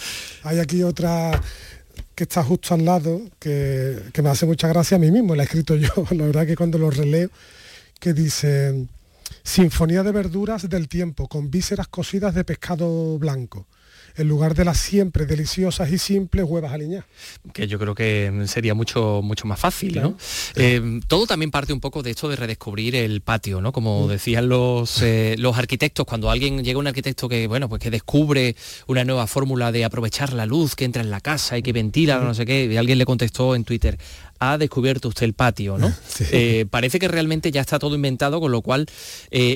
hay aquí otra que está justo al lado, que, que me hace mucha gracia a mí mismo, la he escrito yo, la verdad que cuando lo releo, que dice, Sinfonía de verduras del tiempo, con vísceras cocidas de pescado blanco en lugar de las siempre deliciosas y simples huevas aliñadas.
Que yo creo que sería mucho, mucho más fácil, ¿no? Eh, todo también parte un poco de esto de redescubrir el patio, ¿no? Como mm. decían los, eh, los arquitectos, cuando alguien llega un arquitecto que, bueno, pues que descubre una nueva fórmula de aprovechar la luz que entra en la casa y que ventila, no sé qué, y alguien le contestó en Twitter, ha descubierto usted el patio, ¿no? Eh, parece que realmente ya está todo inventado, con lo cual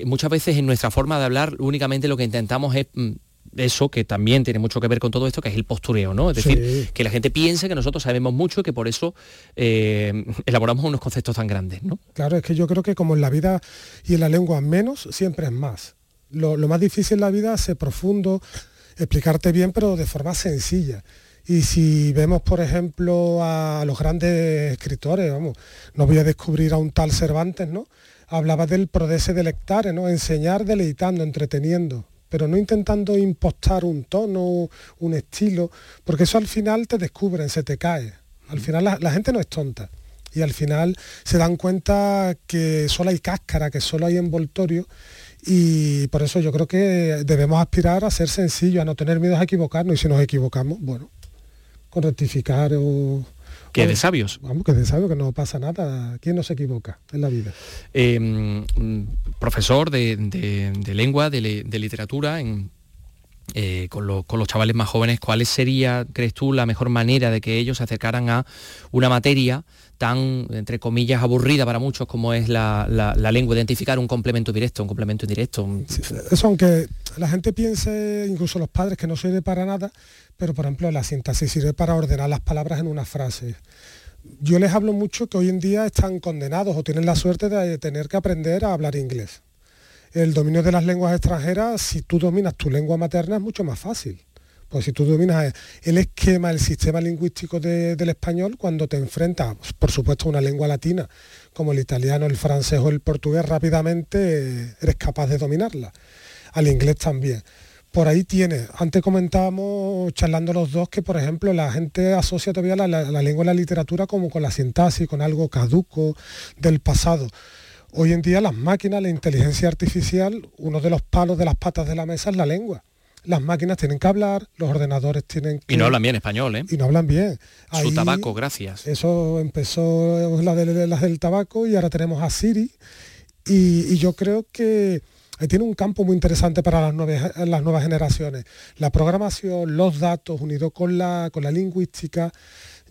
muchas veces en nuestra forma de hablar únicamente lo que intentamos es mm, eso que también tiene mucho que ver con todo esto, que es el postureo, ¿no? Es decir, que la gente piense que nosotros sabemos mucho y que por eso eh, elaboramos unos conceptos tan grandes, ¿no?
Claro, es que yo creo que como en la vida y en la lengua menos, siempre es más. Lo, más difícil en la vida es ser profundo, explicarte bien, pero de forma sencilla. Y si vemos, por ejemplo, a los grandes escritores, vamos, no voy a descubrir a un tal Cervantes, ¿no? Hablaba del prodese delectare, ¿no? Enseñar deleitando, entreteniendo pero no intentando impostar un tono, un estilo, porque eso al final te descubren, se te cae. Al final la, gente no es tonta y al final se dan cuenta que solo hay cáscara, que solo hay envoltorio y por eso yo creo que debemos aspirar a ser sencillos, a no tener miedo a equivocarnos y si nos equivocamos, bueno, con rectificar o,
que de sabios.
Vamos, que de sabios, que no pasa nada. ¿Quién no se equivoca en la vida?
Em, profesor de, lengua, de, literatura, eh, con, los chavales más jóvenes, ¿cuál sería, crees tú, la mejor manera de que ellos se acercaran a una materia tan, entre comillas, aburrida para muchos como es la, lengua, identificar un complemento directo, un complemento indirecto?
eso, aunque la gente piense, incluso los padres, que no sirve para nada, pero por ejemplo la sintaxis sirve para ordenar las palabras en una frase. Yo les hablo mucho que hoy en día están condenados o tienen la suerte de tener que aprender a hablar inglés. El dominio de las lenguas extranjeras, si tú dominas tu lengua materna, es mucho más fácil. Pues si tú dominas el esquema, el sistema lingüístico del español, cuando te enfrentas, por supuesto, a una lengua latina, como el italiano, el francés o el portugués, rápidamente eres capaz de dominarla. Al inglés también por ahí tiene. Antes comentábamos, charlando los dos, que por ejemplo la gente asocia todavía la, la lengua y la literatura como con la sintaxis, con algo caduco del pasado. Hoy en día las máquinas, la inteligencia artificial, uno de los palos de las patas de la mesa es la lengua. Las máquinas tienen que hablar, los ordenadores tienen que...
Y no hablan bien español, ¿eh?
Y no hablan bien.
Su tabaco, gracias.
Eso empezó la de las del tabaco y ahora tenemos a Siri. Y, y yo creo que ahí tiene un campo muy interesante para las nuevas, las nuevas generaciones. La programación, los datos, unidos con la, con la lingüística,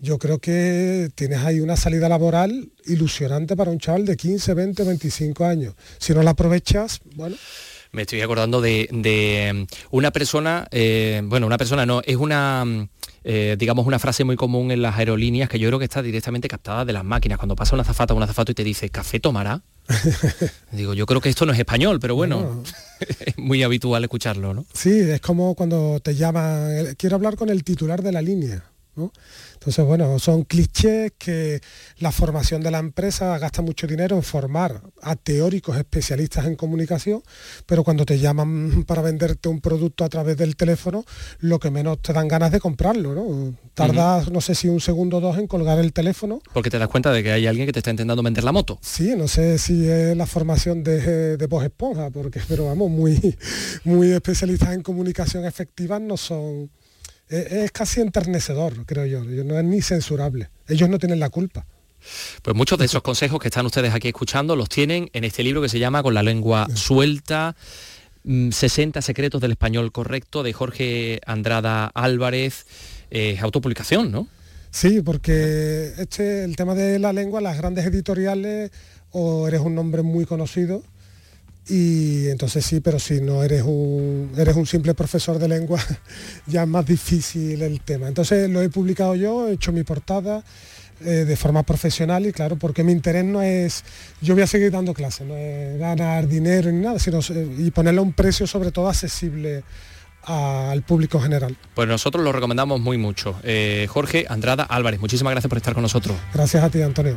yo creo que tienes ahí una salida laboral ilusionante para un chaval de 15, 20, 25 años. Si no la aprovechas, bueno...
Me estoy acordando de, de mm, una persona, eh, bueno, una persona no, es una... mm, eh, digamos una frase muy común en las aerolíneas que yo creo que está directamente captada de las máquinas. Cuando pasa una azafata o un azafato y te dice, ¿café tomará? Digo, yo creo que esto no es español, pero bueno, es muy habitual escucharlo, ¿no?
Sí, es como cuando te llaman, quiero hablar con el titular de la línea. ¿No? Entonces, bueno, son clichés que la formación de la empresa gasta mucho dinero en formar a teóricos especialistas en comunicación, pero cuando te llaman para venderte un producto a través del teléfono, lo que menos te dan ganas de comprarlo, ¿no? Tardas, no sé si un segundo o dos en colgar el teléfono.
Porque te das cuenta de que hay alguien que te está intentando vender la moto.
Sí, no sé si es la formación de, de Voz Esponja, porque, pero vamos, muy, muy especialistas en comunicación efectiva no son es, es casi enternecedor, creo yo. No es ni censurable. Ellos no tienen la culpa.
Pues muchos de esos consejos que están ustedes aquí escuchando los tienen en este libro que se llama Con la lengua suelta. mm, 60 secretos del español correcto de Jorge Andrada Álvarez. Eh, Es autopublicación, ¿no?
Sí, porque este, el tema de la lengua, las grandes editoriales, o eres un nombre muy conocido, y entonces sí, pero si no eres un, eres un simple profesor de lengua, ya es más difícil el tema. Entonces lo he publicado yo, he hecho mi portada eh, de forma profesional y claro, porque mi interés no es, yo voy a seguir dando clases, no es ganar dinero ni nada, sino eh, y ponerle un precio sobre todo accesible al público general.
Pues nosotros lo recomendamos muy mucho. Eh, Jorge Andrada Álvarez, muchísimas gracias por estar con nosotros.
Gracias a ti, Antonio.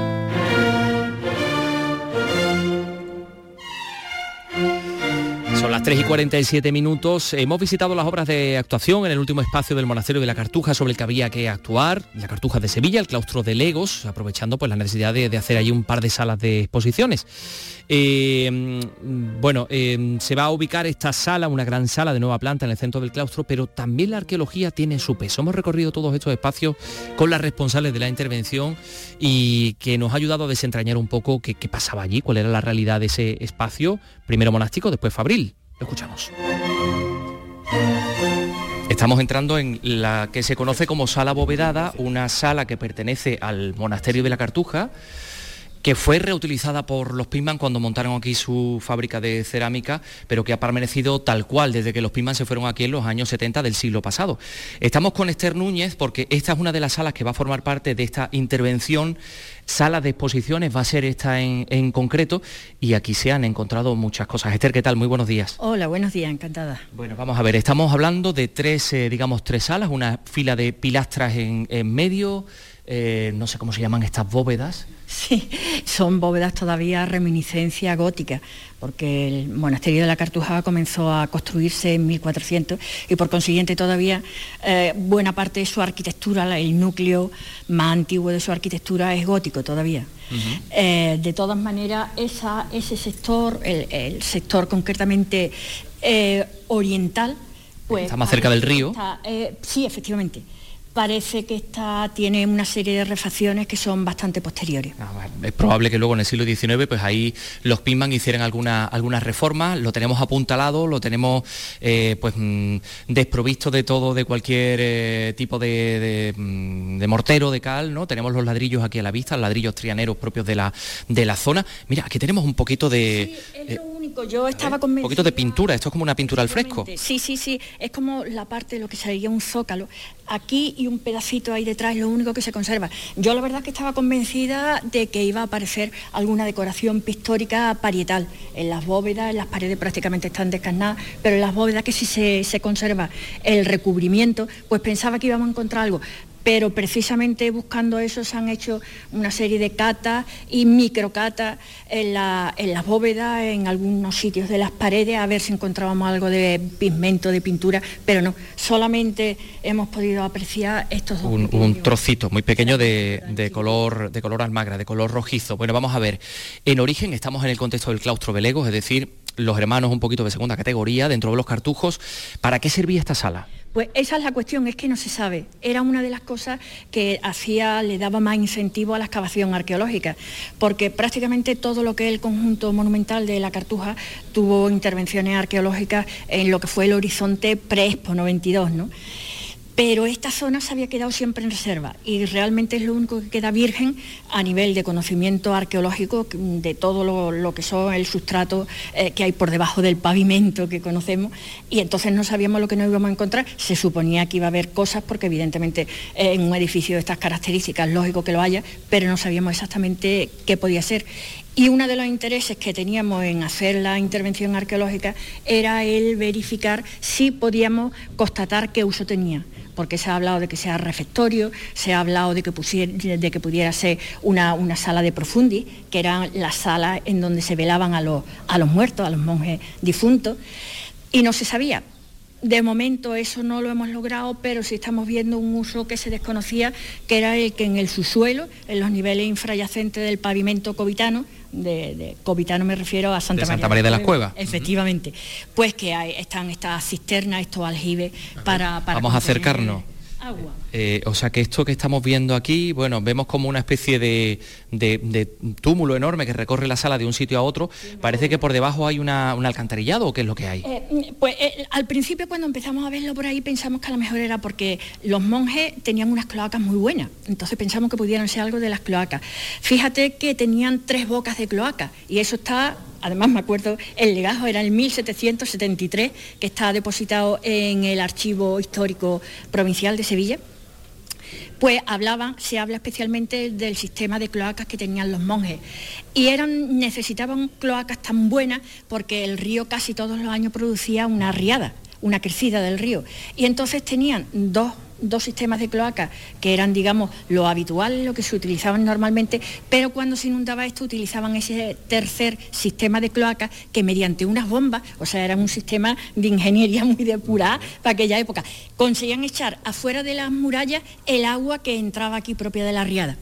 Las 3 y 47 minutos. Hemos visitado las obras de actuación en el último espacio del Monasterio de la Cartuja sobre el que había que actuar, la Cartuja de Sevilla, el claustro de Legos, aprovechando pues la necesidad de, de hacer ahí un par de salas de exposiciones. Eh, mm, bueno, eh, se va a ubicar esta sala, una gran sala de nueva planta en el centro del claustro, pero también la arqueología tiene su peso. Hemos recorrido todos estos espacios con las responsables de la intervención y que nos ha ayudado a desentrañar un poco qué, qué pasaba allí, cuál era la realidad de ese espacio, primero monástico, después fabril. Escuchamos. Estamos entrando en la que se conoce como sala abovedada, una sala que pertenece al monasterio de la Cartuja, que fue reutilizada por los Pisman cuando montaron aquí su fábrica de cerámica, pero que ha permanecido tal cual desde que los Pisman se fueron aquí en los años 70 del siglo pasado. Estamos con Esther Núñez porque esta es una de las salas que va a formar parte de esta intervención. Sala de exposiciones va a ser esta en, en concreto y aquí se han encontrado muchas cosas. Esther, ¿qué tal? Muy buenos días.
Hola, buenos días, encantada.
Bueno, vamos a ver, estamos hablando de tres, eh, digamos, tres salas, una fila de pilastras en, en medio, eh, no sé cómo se llaman estas bóvedas.
Sí, son bóvedas todavía reminiscencia gótica, porque el monasterio de la Cartuja comenzó a construirse en 1400 y por consiguiente todavía eh, buena parte de su arquitectura, el núcleo más antiguo de su arquitectura es gótico todavía. Eh, de todas maneras, esa- ese sector, el, el sector concretamente eh, oriental, pues...
Está más cerca del río.
está, sí, efectivamente. Parece que está, tiene una serie de refacciones que son bastante posteriores.
Es probable que luego en el siglo XIX pues ahí los Pisman hicieran alguna, algunas reformas, lo tenemos apuntalado, lo tenemos eh, pues mm, desprovisto de todo, de cualquier eh, tipo de, de, mm, de mortero, de cal, ¿no? Tenemos los ladrillos aquí a la vista, ladrillos trianeros propios de la, de la zona. Mira, aquí tenemos un poquito de... eh,
único, yo estaba
un poquito de pintura, esto es como una pintura al fresco.
Sí, sí, sí, es como la parte de lo que sería un zócalo. Aquí y un pedacito ahí detrás, lo único que se conserva. Yo la verdad que estaba convencida de que iba a aparecer alguna decoración pictórica parietal. En las bóvedas, en las paredes prácticamente están descarnadas, pero en las bóvedas que sí se, se conserva el recubrimiento, pues pensaba que íbamos a encontrar algo. Pero precisamente buscando eso se han hecho una serie de catas y microcatas en la, en las bóvedas, en algunos sitios de las paredes, a ver si encontrábamos algo de pigmento, de pintura, pero no, solamente hemos podido apreciar estos dos.
Un, un trocito muy pequeño de, de color, de color almagra, de color rojizo. Bueno, vamos a ver, en origen estamos en el contexto del claustro Belegos, es decir, los hermanos un poquito de segunda categoría dentro de los cartujos. ¿Para qué servía esta sala?
Pues esa es la cuestión, es que no se sabe. Era una de las cosas que hacía, le daba más incentivo a la excavación arqueológica, porque prácticamente todo lo que es el conjunto monumental de la Cartuja tuvo intervenciones arqueológicas en lo que fue el horizonte pre-Expo 92, ¿no? Pero esta zona se había quedado siempre en reserva y realmente es lo único que queda virgen a nivel de conocimiento arqueológico de todo lo, que son el sustrato eh, que hay por debajo del pavimento que conocemos y entonces no sabíamos lo que nos íbamos a encontrar. Se suponía que iba a haber cosas porque evidentemente eh, en un edificio de estas características, lógico que lo haya, pero no sabíamos exactamente qué podía ser. Y uno de los intereses que teníamos en hacer la intervención arqueológica era el verificar si podíamos constatar qué uso tenía porque se ha hablado de que sea refectorio, se ha hablado de que, de que pudiera ser una, sala de profundi, que eran las salas en donde se velaban a a los muertos, a los monjes difuntos, y no se sabía. De momento eso no lo hemos logrado, pero sí estamos viendo un uso que se desconocía, que era el que en el subsuelo, en los niveles infrayacentes del pavimento covitano, de, Covitano me refiero a Santa,
María, de las Cuevas.
Efectivamente. Pues que están estas cisternas, estos aljibes para, para...
Vamos a acercarnos. Eh, o sea que esto que estamos viendo aquí, bueno, vemos como una especie de, túmulo enorme que recorre la sala de un sitio a otro. Parece que por debajo hay un alcantarillado o qué es lo que hay.
Eh, pues eh, al principio cuando empezamos a verlo por ahí pensamos que a lo mejor era porque los monjes tenían unas cloacas muy buenas. Entonces pensamos que pudieran ser algo de las cloacas. Fíjate que tenían tres bocas de cloaca y eso está además me acuerdo, el legajo era el 1773, que está depositado en el Archivo Histórico Provincial de Sevilla. Pues hablaban, se habla especialmente del sistema de cloacas que tenían los monjes. Y eran, necesitaban cloacas tan buenas porque el río casi todos los años producía una riada, una crecida del río. Y entonces tenían dos dos sistemas de cloaca que eran, digamos, lo habitual, lo que se utilizaban normalmente, pero cuando se inundaba esto utilizaban ese tercer sistema de cloaca que mediante unas bombas, o sea, era un sistema de ingeniería muy depurada para aquella época, conseguían echar afuera de las murallas el agua que entraba aquí propia de la riada.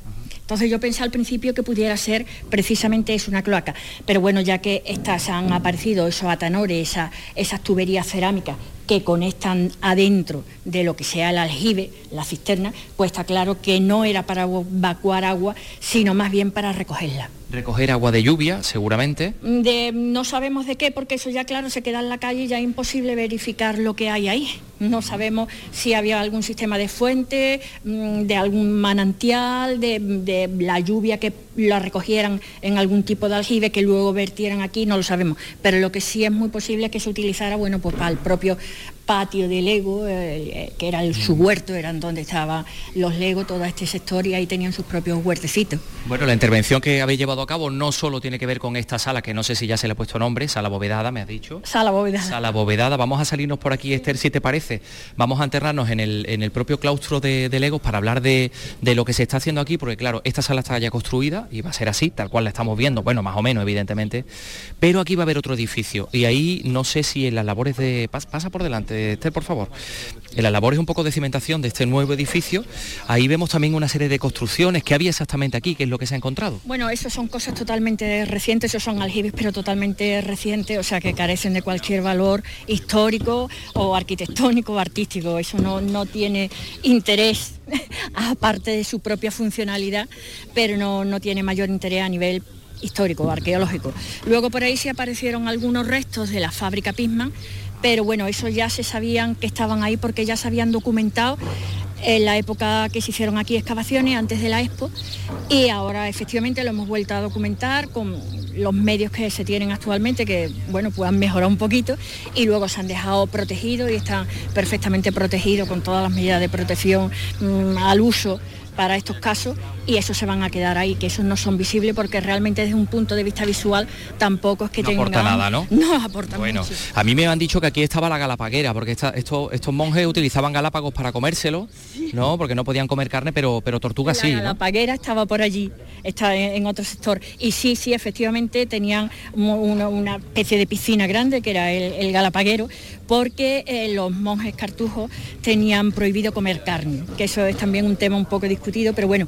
Entonces yo pensé al principio que pudiera ser precisamente eso, una cloaca. Pero bueno, ya que estas han aparecido, esos atanores, esas tuberías cerámicas que conectan adentro de lo que sea el aljibe, la cisterna, pues está claro que no era para evacuar agua, sino más bien para recogerla.
Recoger agua de lluvia, seguramente.
no sabemos de qué, porque eso ya claro se queda en la calle y ya es imposible verificar lo que hay ahí. No sabemos si había algún sistema de fuente, mm, de algún manantial, de, la lluvia que la recogieran en algún tipo de aljibe que luego vertieran aquí, no lo sabemos. Pero lo que sí es muy posible es que se utilizara, bueno, pues para el propio patio de Lego, eh, que era el, su huerto, eran donde estaban los Lego, todo este sector y ahí tenían sus propios huertecitos.
Bueno, la intervención que habéis llevado a cabo no solo tiene que ver con esta sala, que no sé si ya se le ha puesto nombre, sala bovedada, me has dicho.
Sala bovedada.
Sala bovedada. Vamos a salirnos por aquí, Esther, si te parece. Vamos a enterrarnos en el, en el propio claustro de, de Legos para hablar de, de, lo que se está haciendo aquí, porque claro, esta sala está ya construida y va a ser así, tal cual la estamos viendo, bueno, más o menos, evidentemente, pero aquí va a haber otro edificio y ahí no sé si en las labores de... pasa por delante Esther, por favor. En las labores un poco de cimentación de este nuevo edificio, ahí vemos también una serie de construcciones. ¿Qué había exactamente aquí? ¿Qué es lo que se ha encontrado?
Bueno, eso son cosas totalmente recientes, esos son aljibes, pero totalmente recientes, o sea que carecen de cualquier valor histórico o arquitectónico o artístico. Eso no, no tiene interés aparte de su propia funcionalidad, pero no, no tiene mayor interés a nivel histórico, arqueológico. Luego por ahí se aparecieron algunos restos de la fábrica Pisman, pero bueno, eso ya se sabían que estaban ahí porque ya se habían documentado en la época que se hicieron aquí excavaciones antes de la Expo. Y ahora efectivamente lo hemos vuelto a documentar con los medios que se tienen actualmente que bueno pues han mejorado un poquito. Y luego se han dejado protegidos y están perfectamente protegidos con todas las medidas de protección mm, al uso para estos casos y esos se van a quedar ahí, que esos no son visibles porque realmente desde un punto de vista visual tampoco es que
No
tengan...
aporta nada, ¿no?
No aporta
Bueno,
mucho.
a mí me han dicho que aquí estaba la galapaguera, porque esta- estos, estos monjes utilizaban galápagos para comérselo, ¿no? Porque no podían comer carne, pero, pero tortuga sí,
La,
¿no?
paguera estaba por allí, está en, en otro sector. Y sí, sí, efectivamente tenían una especie de piscina grande, que era el, el galapaguero, porque eh, los monjes cartujos tenían prohibido comer carne, que eso es también un tema un poco discutido, pero bueno,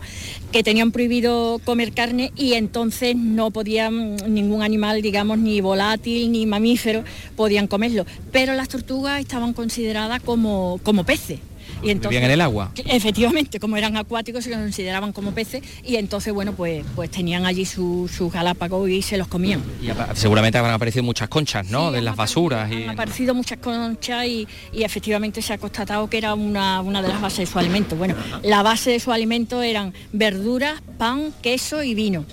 que tenían prohibido comer carne y entonces no podían ningún animal, digamos, ni volátil ni mamífero, podían comerlo. Pero las tortugas estaban consideradas como, como peces. Y entonces,
Vivían en el agua.
Efectivamente, como eran acuáticos se consideraban como peces y entonces, bueno, pues, pues tenían allí su- sus galápagos y se los comían.
Y seguramente habrán aparecido muchas conchas, ¿no? de las basuras. Y...
Han aparecido muchas conchas y, y efectivamente se ha constatado que era una, una de las bases de su alimento. Bueno, la base de su alimento eran verduras, pan, queso y vino.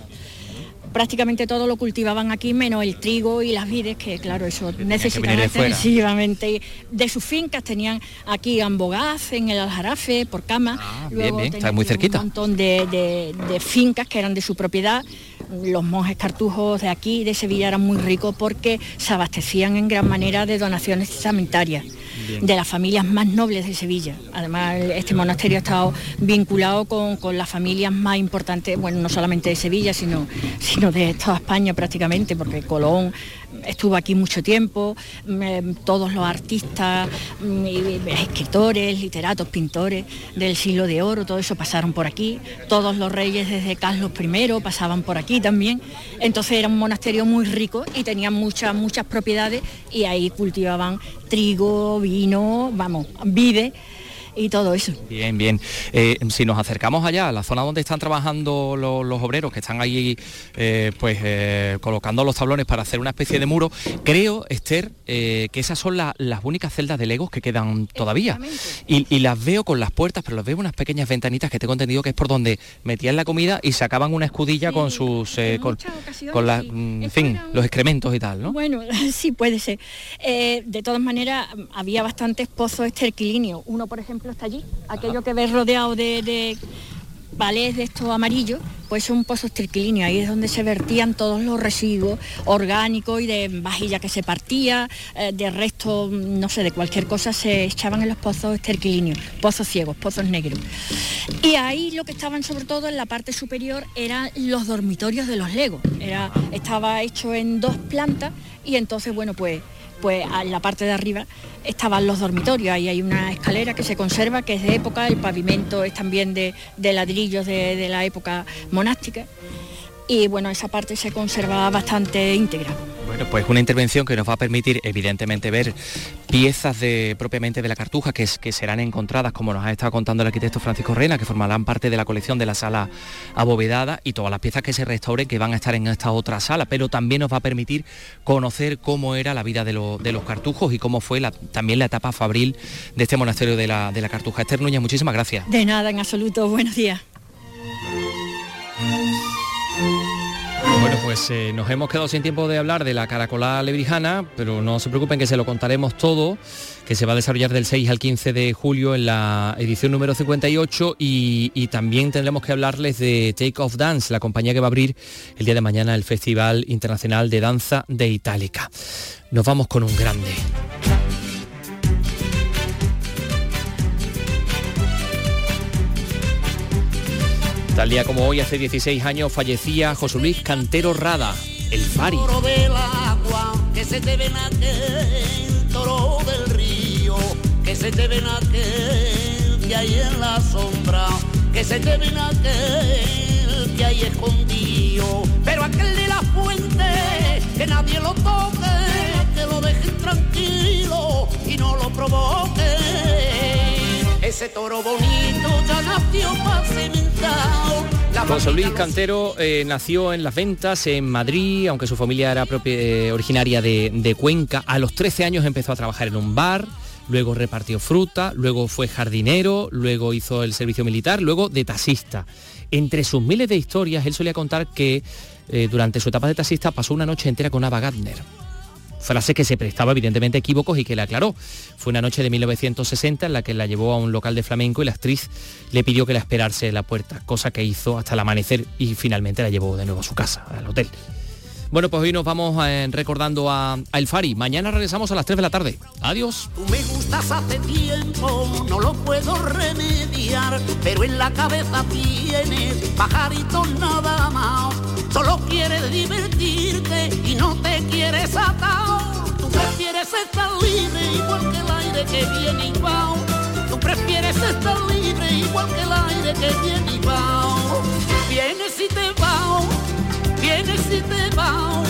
Prácticamente todo lo cultivaban aquí, menos el trigo y las vides, que claro, eso necesitaban
venir de fuera.
excesivamente. De sus fincas tenían aquí Ambogaz, en el Aljarafe, por cama.
Ah, bien, bien, está muy cerquita.
Un montón de, de- de fincas que eran de su propiedad. Los monjes cartujos de aquí, de Sevilla, eran muy ricos porque se abastecían en gran manera de donaciones
Bien.
de las familias más nobles de Sevilla. Además, este monasterio ha estado vinculado con, con las familias más importantes, bueno, no solamente de Sevilla, sino, sino de toda España prácticamente, porque Colón estuvo aquí mucho tiempo, mm, eh, todos los artistas, mm, escritores, literatos, pintores del siglo de oro, todo eso pasaron por aquí, todos los reyes desde Carlos I pasaban por aquí también, entonces era un monasterio muy rico y tenía muchas, muchas propiedades y ahí cultivaban trigo, vino, vamos, vide y todo eso.
Bien, bien. Eh, si nos acercamos allá, a la zona donde están trabajando lo- los, obreros, que están ahí eh, pues eh, colocando los tablones para hacer una especie de muro, creo, Esther, que esas son la- las únicas celdas de legos que quedan todavía. Y, y las veo con las puertas, pero las veo unas pequeñas ventanitas que tengo entendido que es por donde metían la comida y sacaban una escudilla con sus... con, con las, mm, en fin, los excrementos y tal, ¿no?
Bueno, sí puede ser. De todas maneras, había bastantes pozos esterquilíneos. Uno, por ejemplo, está allí, aquello que ves rodeado de, de palés de estos amarillos, pues es un pozo esterquilíneo. Ahí es donde se vertían todos los residuos orgánicos y de vajilla que se partía, eh, de restos, no sé, de cualquier cosa, se echaban en los pozos esterquilíneos, pozos ciegos, pozos negros. Y ahí lo que estaban sobre todo en la parte superior eran los dormitorios de los legos. Era, estaba hecho en dos plantas y entonces, bueno, pues, pues en la parte de arriba estaban los dormitorios. Ahí hay una escalera que se conserva, que es de época, el pavimento es también de, ladrillos de la época monástica. Y bueno, esa parte se conserva bastante íntegra.
Bueno, pues una intervención que nos va a permitir evidentemente ver piezas de propiamente de la cartuja que, es- que serán encontradas, como nos ha estado contando el arquitecto Francisco Reina, que formarán parte de la colección de la sala abovedada y todas las piezas que se restauren que van a estar en esta otra sala, pero también nos va a permitir conocer cómo era la vida de, lo- de los cartujos y cómo fue la- también la etapa fabril de este monasterio de la, de la cartuja. Esther Núñez, muchísimas gracias.
De nada, en absoluto. Buenos días.
Pues eh, nos hemos quedado sin tiempo de hablar de la caracolada lebrijana, pero no se preocupen que se lo contaremos todo, que se va a desarrollar del 6 al 15 de julio en la edición número 58 y, y también tendremos que hablarles de Take Off Dance, la compañía que va a abrir el día de mañana el Festival Internacional de Danza de Itálica. Nos vamos con un grande. Tal día como hoy, hace 16 años, fallecía José Luis Cantero Rada, el Fari.
que hay escondido, pero aquel de la fuente, que nadie lo toque, que lo dejen tranquilo y no lo provoque. Ese toro bonito ya nació
José Luis Cantero eh, nació en Las Ventas, en Madrid, aunque su familia era propia- eh, originaria de, de Cuenca. A los 13 años empezó a trabajar en un bar, luego repartió fruta, luego fue jardinero, luego hizo el servicio militar, luego de taxista. Entre sus miles de historias, él solía contar que eh, durante su etapa de taxista pasó una noche entera con Ava Gardner. Frase que se prestaba evidentemente a equívocos y que le aclaró. Fue una noche de 1960 en la que la llevó a un local de flamenco y la actriz le pidió que la esperase en la puerta, cosa que hizo hasta el amanecer y finalmente la llevó de nuevo a su casa, al hotel. Bueno, pues hoy nos vamos eh, recordando a, a, El Fari. Mañana regresamos a las 3 de la tarde. Adiós.
Tú me gustas hace tiempo, no lo puedo remediar, pero en la cabeza tienes pajaritos nada más. Solo quieres divertirte y no te quieres atar. Tú prefieres estar libre igual que el aire que viene y va. Tú prefieres estar libre igual que el aire que viene y va. Vienes y te vas vienes y te vas.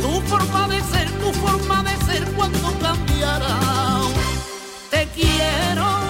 Tu forma de ser, tu forma de ser cuando cambiará. Te quiero.